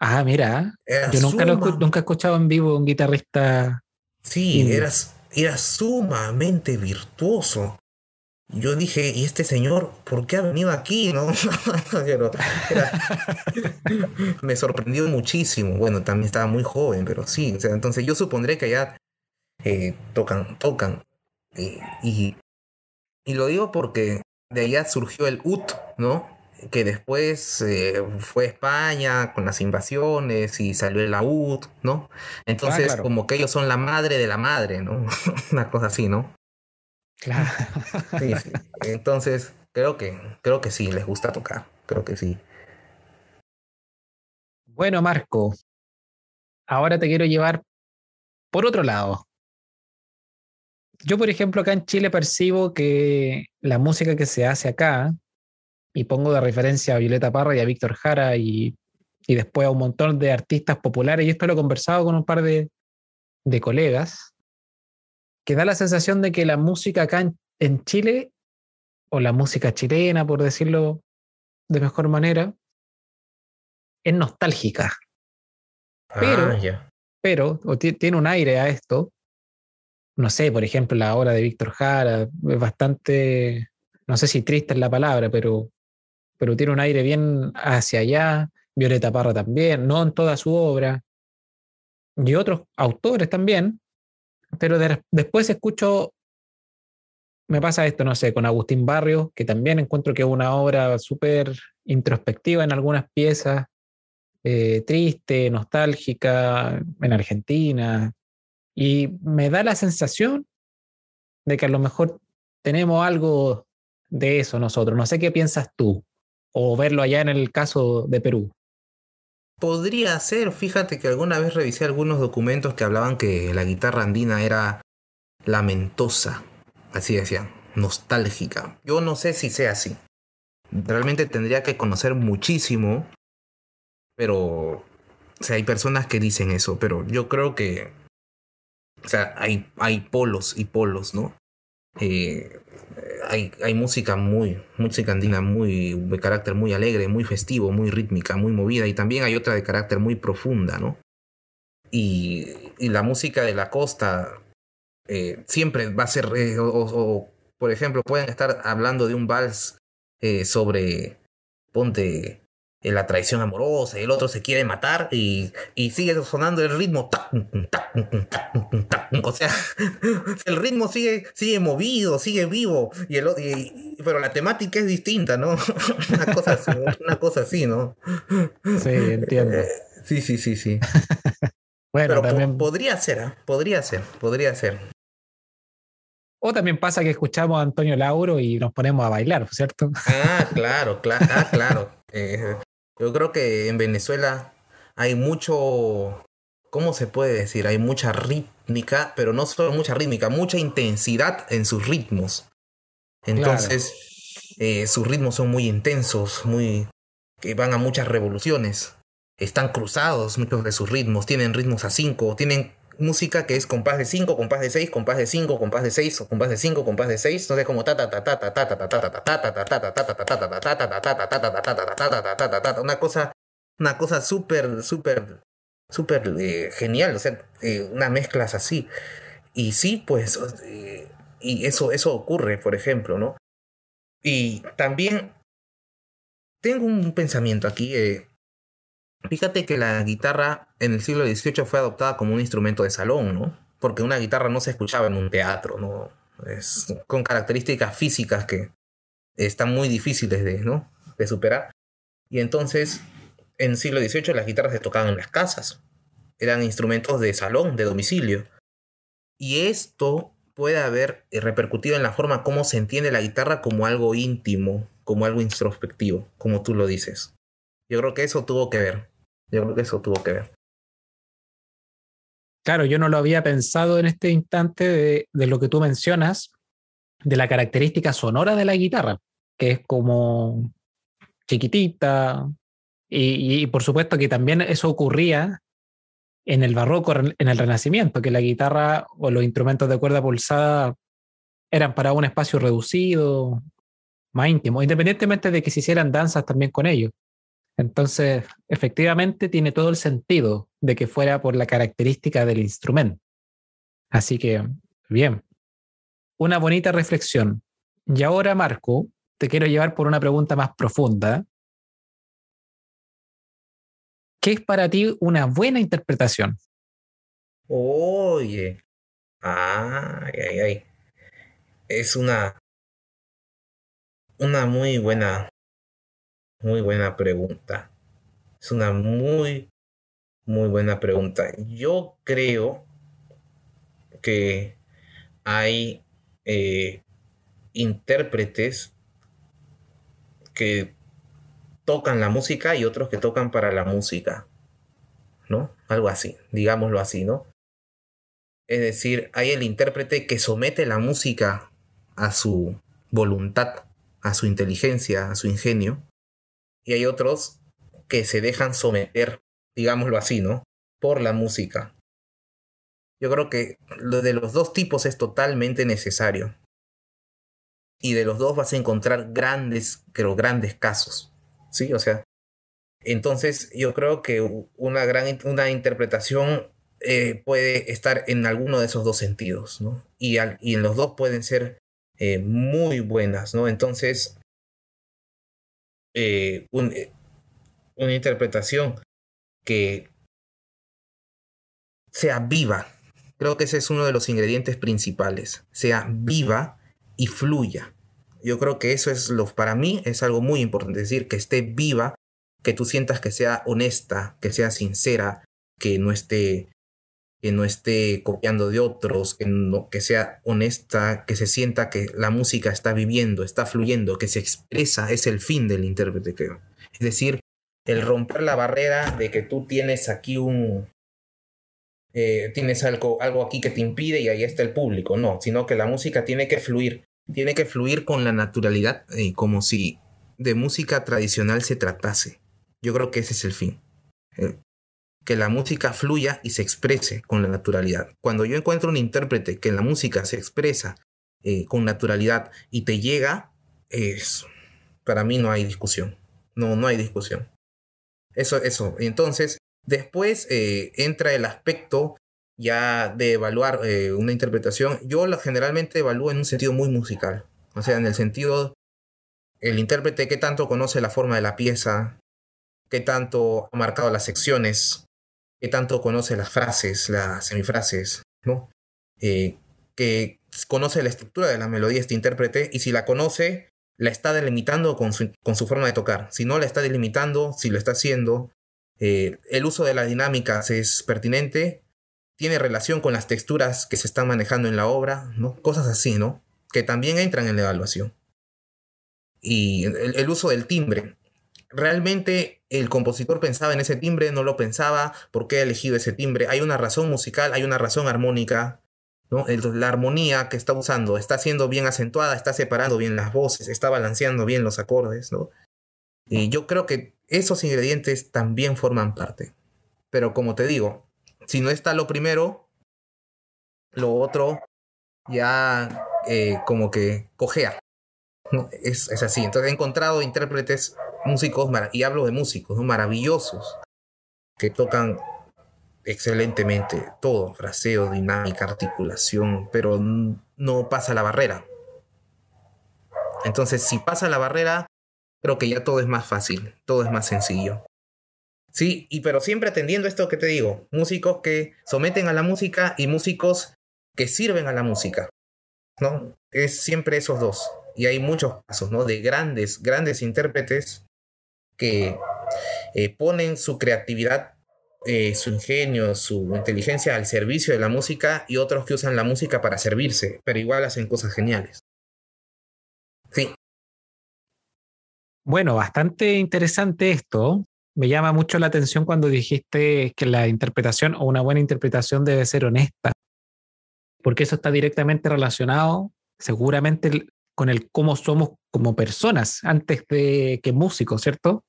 Ah, mira. yo nunca, nunca he escuchado en vivo un guitarrista. Sí, eras era sumamente virtuoso. Yo dije, ¿y este señor por qué ha venido aquí? [LAUGHS] ¿No? [LAUGHS] me sorprendió muchísimo. Bueno, también estaba muy joven, pero sí. O sea, entonces yo supondré que allá eh, tocan, tocan. y, y, lo digo porque de allá surgió el ut, ¿no? que después eh, fue España con las invasiones y salió el laúd, ¿no? Entonces, como que ellos son la madre de la madre, ¿no? [LAUGHS] Una cosa así, ¿no? Claro. Entonces, creo que, creo que sí, les gusta tocar, creo que sí. Bueno, Marco, ahora te quiero llevar por otro lado. Yo, por ejemplo, acá en Chile percibo que la música que se hace acá, y pongo de referencia a Violeta Parra y a Víctor Jara y, después a un montón de artistas populares, y esto lo he conversado con un par de, colegas, que da la sensación de que la música acá en, Chile, o la música chilena, por decirlo de mejor manera, es nostálgica. Pero, ah, pero tiene un aire a esto. No sé, por ejemplo, la obra de Víctor Jara es bastante, no sé si triste es la palabra, pero pero tiene un aire bien hacia allá. Violeta Parra también, no en toda su obra. Y otros autores también. Pero después escucho, me pasa esto, no sé, con Agustín Barrio, que también encuentro que es una obra súper introspectiva en algunas piezas, eh, triste, nostálgica, en Argentina. Y me da la sensación de que a lo mejor tenemos algo de eso nosotros. No sé qué piensas tú o verlo allá en el caso de Perú? Podría ser, fíjate que alguna vez revisé algunos documentos que hablaban que la guitarra andina era lamentosa, así decían, nostálgica. Yo no sé si sea así. Realmente tendría que conocer muchísimo, pero o sea, hay personas que dicen eso, pero yo creo que o sea, hay, hay polos y polos, ¿no? Eh, hay, hay, música muy, música andina muy de carácter muy alegre, muy festivo, muy rítmica, muy movida, y también hay otra de carácter muy profunda, ¿no? Y, y la música de la costa eh, siempre va a ser, eh, o, por ejemplo, pueden estar hablando de un vals sobre, ponte, la traición amorosa y el otro se quiere matar y, y sigue sonando el ritmo. O sea, [LAUGHS] el ritmo sigue, sigue movido, sigue vivo, y el, pero la temática es distinta, ¿no? [LAUGHS] Una cosa así, una cosa así ¿no? Sí, entiendo. Eh, sí, sí, sí, sí. [LAUGHS] bueno, también... podría ser, ¿eh? podría ser, podría ser. O también pasa que escuchamos a Antonio Lauro y nos ponemos a bailar, ¿cierto? Ah, claro, claro, ah, claro. Eh, yo creo que en Venezuela hay mucho, ¿cómo se puede decir? Hay mucha rítmica, pero no solo mucha rítmica, mucha intensidad en sus ritmos. Entonces, eh, sus ritmos son muy intensos, muy que van a muchas revoluciones. Están cruzados muchos de sus ritmos, tienen ritmos a cinco, tienen música que es compás de 5, compás de 6, compás de 5, compás de 6, compás de 5, compás de 6, entonces como ta ta ta una cosa una cosa súper súper súper genial, o sea, unas mezclas así. Y sí, pues y eso eso ocurre, por ejemplo, ¿no? Y también tengo un pensamiento aquí Fíjate que la guitarra en el siglo XVIII fue adoptada como un instrumento de salón, ¿no? Porque una guitarra no se escuchaba en un teatro, ¿no? Es con características físicas que están muy difíciles de, ¿no? de superar. Y entonces, en el siglo XVIII las guitarras se tocaban en las casas. Eran instrumentos de salón, de domicilio. Y esto puede haber repercutido en la forma como se entiende la guitarra como algo íntimo, como algo introspectivo, como tú lo dices. Yo creo que eso tuvo que ver. Yo creo que eso tuvo que ver. Claro, yo no lo había pensado en este instante de, lo que tú mencionas, de la característica sonora de la guitarra, que es como chiquitita, y, por supuesto que también eso ocurría en el barroco, en el renacimiento, que la guitarra o los instrumentos de cuerda pulsada eran para un espacio reducido, más íntimo, independientemente de que se hicieran danzas también con ellos. Entonces, efectivamente, tiene todo el sentido de que fuera por la característica del instrumento. Así que, bien, una bonita reflexión. Y ahora, Marco, te quiero llevar por una pregunta más profunda. ¿Qué es para ti una buena interpretación? Oye, ay, ay, ay. Es una, una muy buena Muy buena pregunta. Es una muy, muy buena pregunta. Yo creo que hay eh, intérpretes que tocan la música y otros que tocan para la música, ¿no? Algo así, digámoslo así, ¿no? Es decir, hay el intérprete que somete la música a su voluntad, a su inteligencia, a su ingenio, y hay otros que se dejan someter, digámoslo así, ¿no? Por la música. Yo creo que lo de los dos tipos es totalmente necesario. Y de los dos vas a encontrar grandes, pero grandes casos. ¿Sí? O sea, entonces yo creo que una gran una interpretación eh, puede estar en alguno de esos dos sentidos, ¿no? Y, y en los dos pueden ser eh, muy buenas, ¿no? Entonces, eh, una interpretación que sea viva, creo que ese es uno de los ingredientes principales, sea viva y fluya. Yo creo que eso es lo, para mí es algo muy importante, es decir, que esté viva, que tú sientas que sea honesta, que sea sincera, que no esté que no esté copiando de otros, que, no, que sea honesta, que se sienta que la música está viviendo, está fluyendo, que se expresa, es el fin del intérprete, creo. Es decir, el romper la barrera de que tú tienes aquí un... Eh, tienes algo, algo aquí que te impide y ahí está el público, no, sino que la música tiene que fluir, tiene que fluir con la naturalidad, eh, como si de música tradicional se tratase. Yo creo que ese es el fin. Eh, que la música fluya y se exprese con la naturalidad. Cuando yo encuentro un intérprete que la música se expresa eh, con naturalidad y te llega, es, para mí no hay discusión. No, no hay discusión. Eso, eso. Entonces, después eh, entra el aspecto ya de evaluar eh, una interpretación. Yo la generalmente evalúo en un sentido muy musical. O sea, en el sentido, el intérprete que tanto conoce la forma de la pieza, qué tanto ha marcado las secciones, qué tanto conoce las frases, las semifrases, ¿no? Eh, que conoce la estructura de la melodía este intérprete y si la conoce, la está delimitando con su, forma de tocar. Si no la está delimitando, si lo está haciendo, eh, el uso de las dinámicas es pertinente, tiene relación con las texturas que se están manejando en la obra, ¿no? Cosas así, ¿no? Que también entran en la evaluación. Y el uso del timbre. Realmente el compositor pensaba en ese timbre, no lo pensaba, por qué ha elegido ese timbre. Hay una razón musical, hay una razón armónica. ¿no? la armonía que está usando está siendo bien acentuada, está separando bien las voces, está balanceando bien los acordes. ¿no? Y yo creo que esos ingredientes también forman parte. Pero como te digo, si no está lo primero, lo otro ya eh, como que cojea. Es, es así. Entonces he encontrado intérpretes músicos, y hablo de músicos, maravillosos, que tocan excelentemente todo, fraseo, dinámica, articulación, pero no pasa la barrera. Entonces, si pasa la barrera, creo que ya todo es más fácil, todo es más sencillo. Sí, y pero siempre atendiendo esto que te digo, músicos que someten a la música y músicos que sirven a la música. ¿No? Es siempre esos dos. Y hay muchos casos, ¿no? De grandes, grandes intérpretes que eh, ponen su creatividad, eh, su ingenio, su inteligencia al servicio de la música y otros que usan la música para servirse, pero igual hacen cosas geniales. Sí. Bueno, bastante interesante esto. Me llama mucho la atención cuando dijiste que la interpretación o una buena interpretación debe ser honesta, porque eso está directamente relacionado seguramente con el cómo somos como personas antes de que músicos, ¿cierto?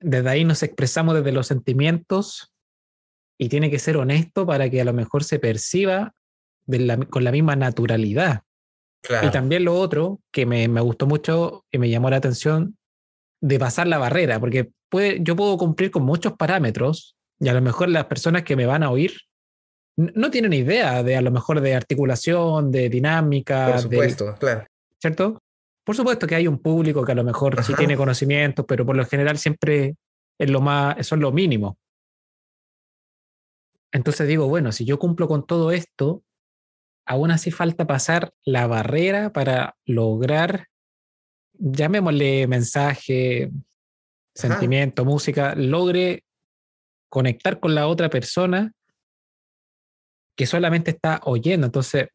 Desde ahí nos expresamos desde los sentimientos y tiene que ser honesto para que a lo mejor se perciba con la misma naturalidad. Y también lo otro que me, gustó mucho y me llamó la atención de pasar la barrera, porque puede, yo puedo cumplir con muchos parámetros y a lo mejor las personas que me van a oír no tienen idea de a lo mejor de articulación, de dinámica. Por supuesto, claro. ¿Cierto? Por supuesto que hay un público que a lo mejor sí tiene conocimientos, pero por lo general siempre es lo más, lo mínimo. Entonces digo, bueno, si yo cumplo con todo esto, aún así falta pasar la barrera para lograr llamémosle mensaje, sentimiento, música, logre conectar con la otra persona que solamente está oyendo. Entonces,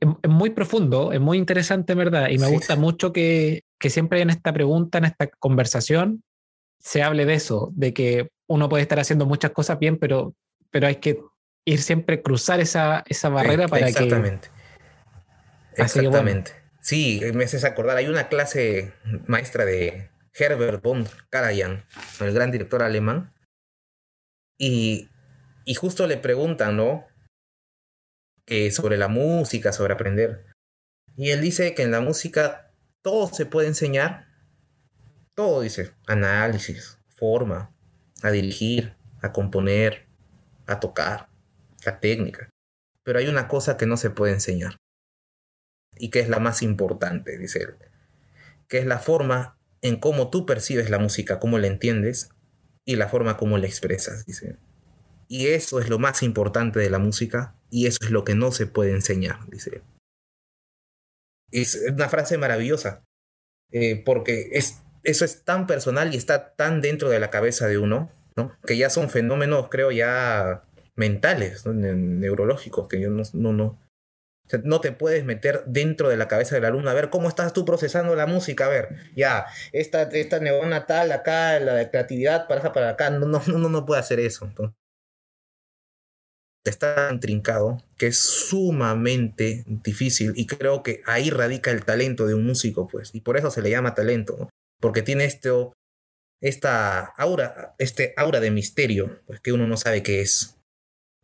es, muy profundo, es muy interesante, ¿verdad? Y me gusta mucho que, que siempre en esta pregunta, en esta conversación, se hable de eso, de que uno puede estar haciendo muchas cosas bien, pero, pero hay que ir siempre cruzar esa, esa barrera para Exactamente. que... Exactamente. Sí, me haces acordar, hay una clase maestra de Herbert von Karajan, el gran director alemán, y, y justo le preguntan, ¿no? Sobre la música, sobre aprender. Y él dice que en la música todo se puede enseñar. Todo dice, análisis, forma, a dirigir, a componer, a tocar, la técnica. Pero hay una cosa que no se puede enseñar. Y que es la más importante, dice él. Que es la forma en cómo tú percibes la música, cómo la entiendes y la forma como la expresas, dice. Y eso es lo más importante de la música y eso es lo que no se puede enseñar, dice. Es una frase maravillosa, eh, porque es, eso es tan personal y está tan dentro de la cabeza de uno, ¿no? que ya son fenómenos, creo, ya mentales, neurológicos, que yo no, no, no, no te puedes meter dentro de la cabeza del alumno a ver cómo estás tú procesando la música, a ver, ya, esta, esta neurona tal acá, la creatividad para para acá, no, no, no, no puede hacer eso. Entonces, está intrincado que es sumamente difícil y creo que ahí radica el talento de un músico, pues, y por eso se le llama talento, porque tiene este, esta aura, este aura de misterio, pues que uno no sabe qué es,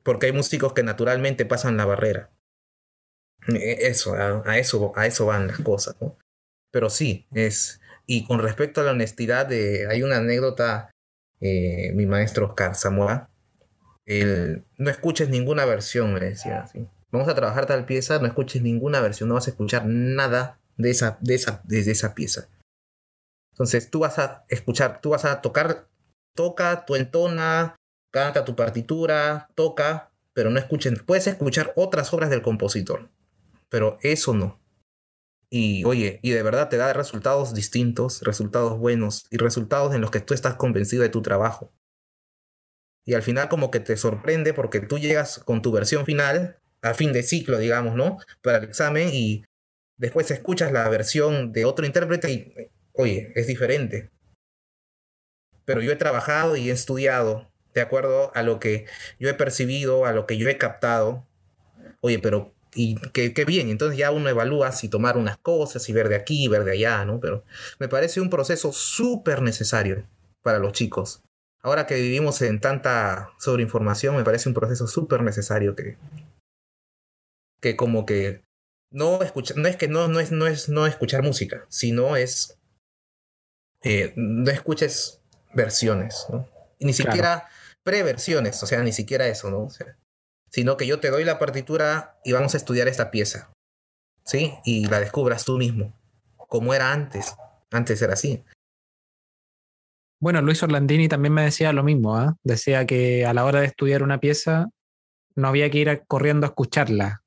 porque hay músicos que naturalmente pasan la barrera. E, eso, a, eso, a eso van las cosas. Pero sí, es, y con respecto a la honestidad, de, hay una anécdota, eh, mi maestro Oscar Zamora, no escuches ninguna versión, me decía. así Vamos a trabajar tal pieza, no escuches ninguna versión, no vas a escuchar nada de esa, de esa, desde esa pieza. Entonces tú vas a escuchar, tú vas a tocar, toca, tu entona, canta tu partitura, toca, pero no escuchen. Puedes escuchar otras obras del compositor, pero eso no. Y oye, y de verdad te da resultados distintos, resultados buenos y resultados en los que tú estás convencido de tu trabajo y al final como que te sorprende porque tú llegas con tu versión final, a fin de ciclo, digamos, ¿no? Para el examen y después escuchas la versión de otro intérprete y, oye, es diferente. Pero yo he trabajado y he estudiado de acuerdo a lo que yo he percibido, a lo que yo he captado. Oye, pero y qué, bien, entonces ya uno evalúa si tomar unas cosas y ver de aquí, ver de allá, ¿no? Pero me parece un proceso súper necesario para los chicos ahora que vivimos en tanta sobreinformación, me parece un proceso súper necesario que, que como que no escuchar, no es que no, no, es, no es no escuchar música, sino es eh, no escuches versiones, ¿no? ni siquiera preversiones, o sea, ni siquiera eso, ¿no? sino que yo te doy la partitura y vamos a estudiar esta pieza, ¿sí? Y la descubras tú mismo, como era antes. Antes era así. Bueno, Luis Orlandini también me decía lo mismo, ¿ah? decía que a la hora de estudiar una pieza no había que ir corriendo a escucharla,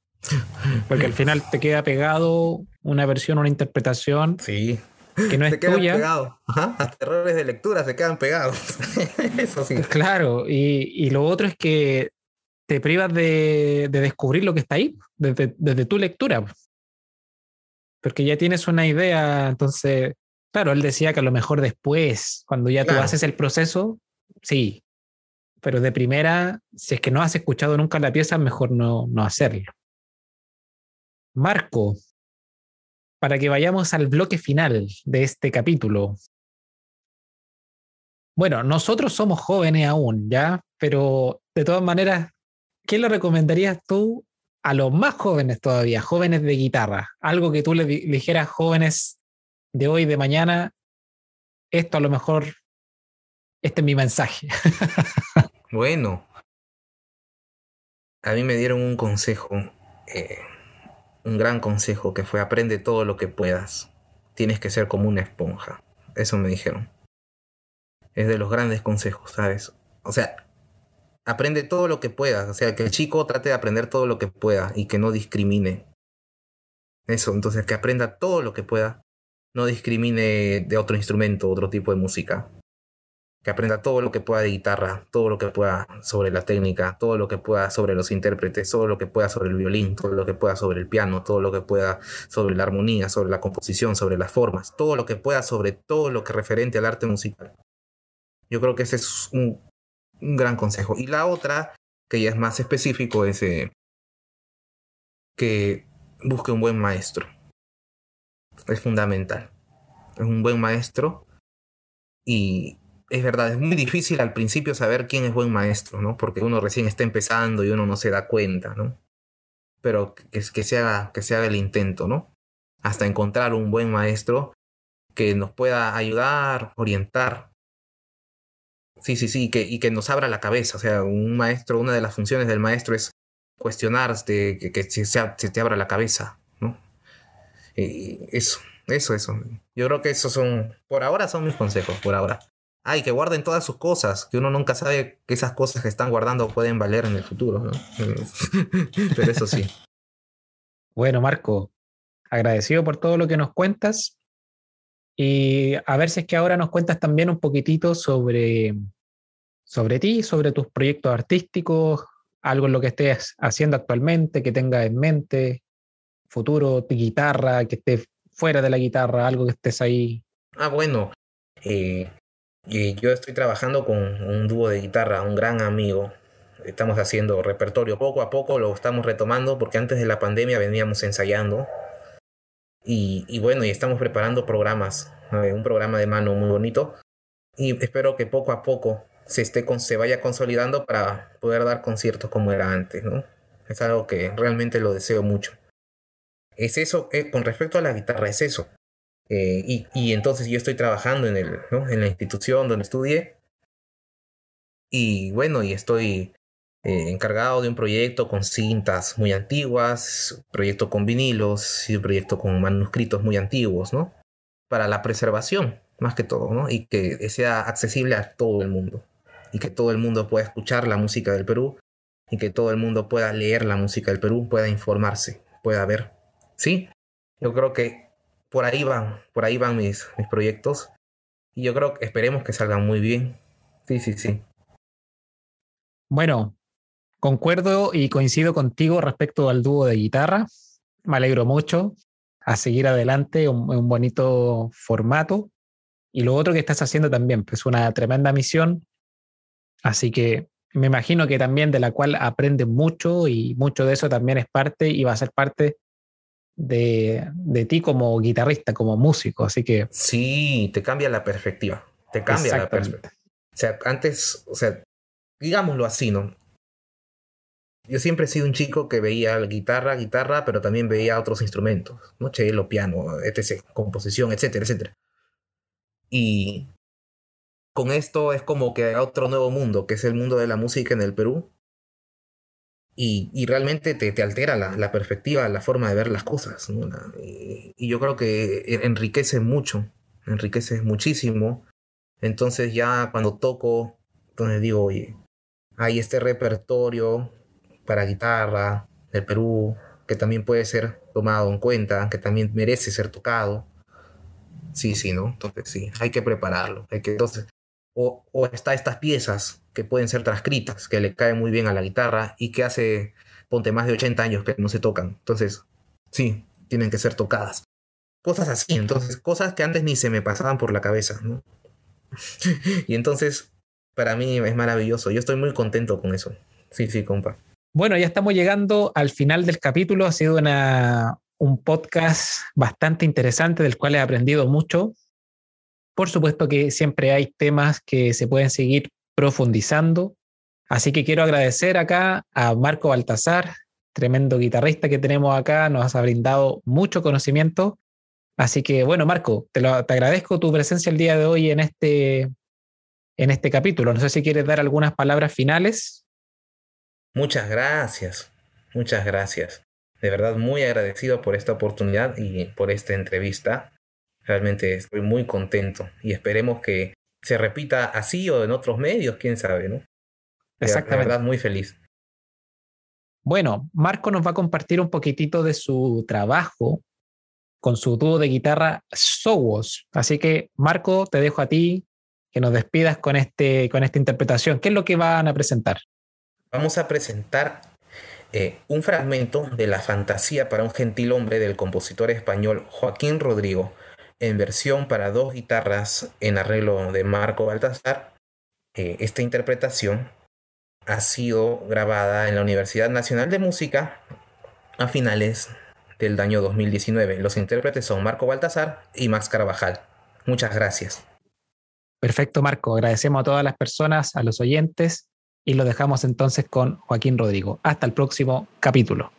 porque al final te queda pegado una versión, una interpretación sí. que no es tuya. Pegados. Hasta errores de lectura se quedan pegados. [LAUGHS] Eso sí. Claro, y, lo otro es que te privas de, descubrir lo que está ahí, desde, desde tu lectura. Porque ya tienes una idea, entonces Claro, él decía que a lo mejor después, cuando ya tú haces el proceso, sí. Pero de primera, si es que no has escuchado nunca la pieza, mejor no, no hacerlo. Marco, para que vayamos al bloque final de este capítulo. Bueno, nosotros somos jóvenes aún, ¿ya? Pero de todas maneras, ¿qué le recomendarías tú a los más jóvenes todavía, jóvenes de guitarra? Algo que tú le dijeras jóvenes de hoy, de mañana, esto a lo mejor, este es mi mensaje. [LAUGHS] bueno, a mí me dieron un consejo, eh, un gran consejo que fue aprende todo lo que puedas. Tienes que ser como una esponja. Eso me dijeron. Es de los grandes consejos, ¿sabes? O sea, aprende todo lo que puedas. O sea, que el chico trate de aprender todo lo que pueda y que no discrimine. Eso, entonces que aprenda todo lo que pueda no discrimine de otro instrumento, otro tipo de música. Que aprenda todo lo que pueda de guitarra, todo lo que pueda sobre la técnica, todo lo que pueda sobre los intérpretes, todo lo que pueda sobre el violín, todo lo que pueda sobre el piano, todo lo que pueda sobre la armonía, sobre la composición, sobre las formas, todo lo que pueda sobre todo lo que referente al arte musical. Yo creo que ese es un, gran consejo. Y la otra, que ya es más específico, es eh, que busque un buen maestro es fundamental. Es un buen maestro y es verdad, es muy difícil al principio saber quién es buen maestro, ¿no? Porque uno recién está empezando y uno no se da cuenta, ¿no? Pero que, que, se, haga, que se haga el intento, ¿no? Hasta encontrar un buen maestro que nos pueda ayudar, orientar. Sí, sí, sí, que, y que nos abra la cabeza. O sea, un maestro, una de las funciones del maestro es cuestionarte, que, que se, se, te abra la cabeza, eso, eso, eso. Yo creo que esos son, por ahora son mis consejos, por ahora. Ay, que guarden todas sus cosas, que uno nunca sabe que esas cosas que están guardando pueden valer en el futuro, ¿no? [LAUGHS] Pero eso sí. Bueno, Marco, agradecido por todo lo que nos cuentas. Y a ver si es que ahora nos cuentas también un poquitito sobre, sobre ti, sobre tus proyectos artísticos, algo en lo que estés haciendo actualmente, que tengas en mente, futuro, guitarra, que esté fuera de la guitarra, algo que estés ahí. Ah, bueno, eh, yo estoy trabajando con un dúo de guitarra, un gran amigo. Estamos haciendo repertorio poco a poco, lo estamos retomando porque antes de la pandemia veníamos ensayando. Y, bueno, y estamos preparando programas, un programa de mano muy bonito. Y espero que poco a poco se, esté se vaya consolidando para poder dar conciertos como era antes, ¿no? Es algo que realmente lo deseo mucho es eso, eh, con respecto a la guitarra, es eso. Eh, y, y, entonces yo estoy trabajando en, el, ¿no? en la institución donde estudié. Y bueno, y estoy eh, encargado de un proyecto con cintas muy antiguas, proyecto con vinilos y un proyecto con manuscritos muy antiguos, ¿no? Para la preservación, más que todo, ¿no? Y que sea accesible a todo el mundo. Y que todo el mundo pueda escuchar la música del Perú. Y que todo el mundo pueda leer la música del Perú, pueda informarse, pueda ver Sí, yo creo que por ahí van, por ahí van mis, mis proyectos. Y yo creo que esperemos que salgan muy bien. Sí, sí, sí. Bueno, concuerdo y coincido contigo respecto al dúo de guitarra. Me alegro mucho a seguir adelante, un, un bonito formato. Y lo otro que estás haciendo también, pues una tremenda misión. Así que me imagino que también de la cual aprendes mucho y mucho de eso también es parte y va a ser parte de, de, ti como guitarrista, como músico, así que... Sí, te cambia la perspectiva, te cambia la perspectiva. O sea, antes, o sea, digámoslo así, ¿no? Yo siempre he sido un chico que veía guitarra, guitarra, pero también veía otros instrumentos, ¿no? Cello, piano, etc., composición, etcétera, etcétera. Y con esto es como que otro nuevo mundo, que es el mundo de la música en el Perú, y, realmente te, te altera la, la, perspectiva, la forma de ver las cosas. y, yo creo que enriquece mucho, enriquece muchísimo. Entonces ya cuando toco, entonces digo, oye, hay este repertorio para guitarra del Perú que también puede ser tomado en cuenta, que también merece ser tocado. Sí, sí, ¿no? Entonces sí, hay que prepararlo. Hay que, entonces, o, o está estas piezas que pueden ser transcritas, que le caen muy bien a la guitarra y que hace, ponte, más de 80 años que no se tocan. Entonces, sí, tienen que ser tocadas. Cosas así, entonces, cosas que antes ni se me pasaban por la cabeza, ¿no? [LAUGHS] y entonces, para mí es maravilloso. Yo estoy muy contento con eso. Sí, sí, compa. Bueno, ya estamos llegando al final del capítulo. Ha sido una, un podcast bastante interesante del cual he aprendido mucho. Por supuesto que siempre hay temas que se pueden seguir profundizando. Así que quiero agradecer acá a Marco Baltasar, tremendo guitarrista que tenemos acá, nos ha brindado mucho conocimiento. Así que bueno, Marco, te, lo, te agradezco tu presencia el día de hoy en este, en este capítulo. No sé si quieres dar algunas palabras finales. Muchas gracias, muchas gracias. De verdad muy agradecido por esta oportunidad y por esta entrevista. Realmente estoy muy contento y esperemos que se repita así o en otros medios, quién sabe, ¿no? Exactamente. De verdad, muy feliz. Bueno, Marco nos va a compartir un poquitito de su trabajo con su dúo de guitarra Sowos. Así que, Marco, te dejo a ti que nos despidas con, este, con esta interpretación. ¿Qué es lo que van a presentar? Vamos a presentar eh, un fragmento de la fantasía para un gentil hombre del compositor español Joaquín Rodrigo, en versión para dos guitarras en arreglo de Marco Baltasar. Eh, esta interpretación ha sido grabada en la Universidad Nacional de Música a finales del año 2019. Los intérpretes son Marco Baltasar y Max Carvajal. Muchas gracias. Perfecto, Marco. Agradecemos a todas las personas, a los oyentes y lo dejamos entonces con Joaquín Rodrigo. Hasta el próximo capítulo.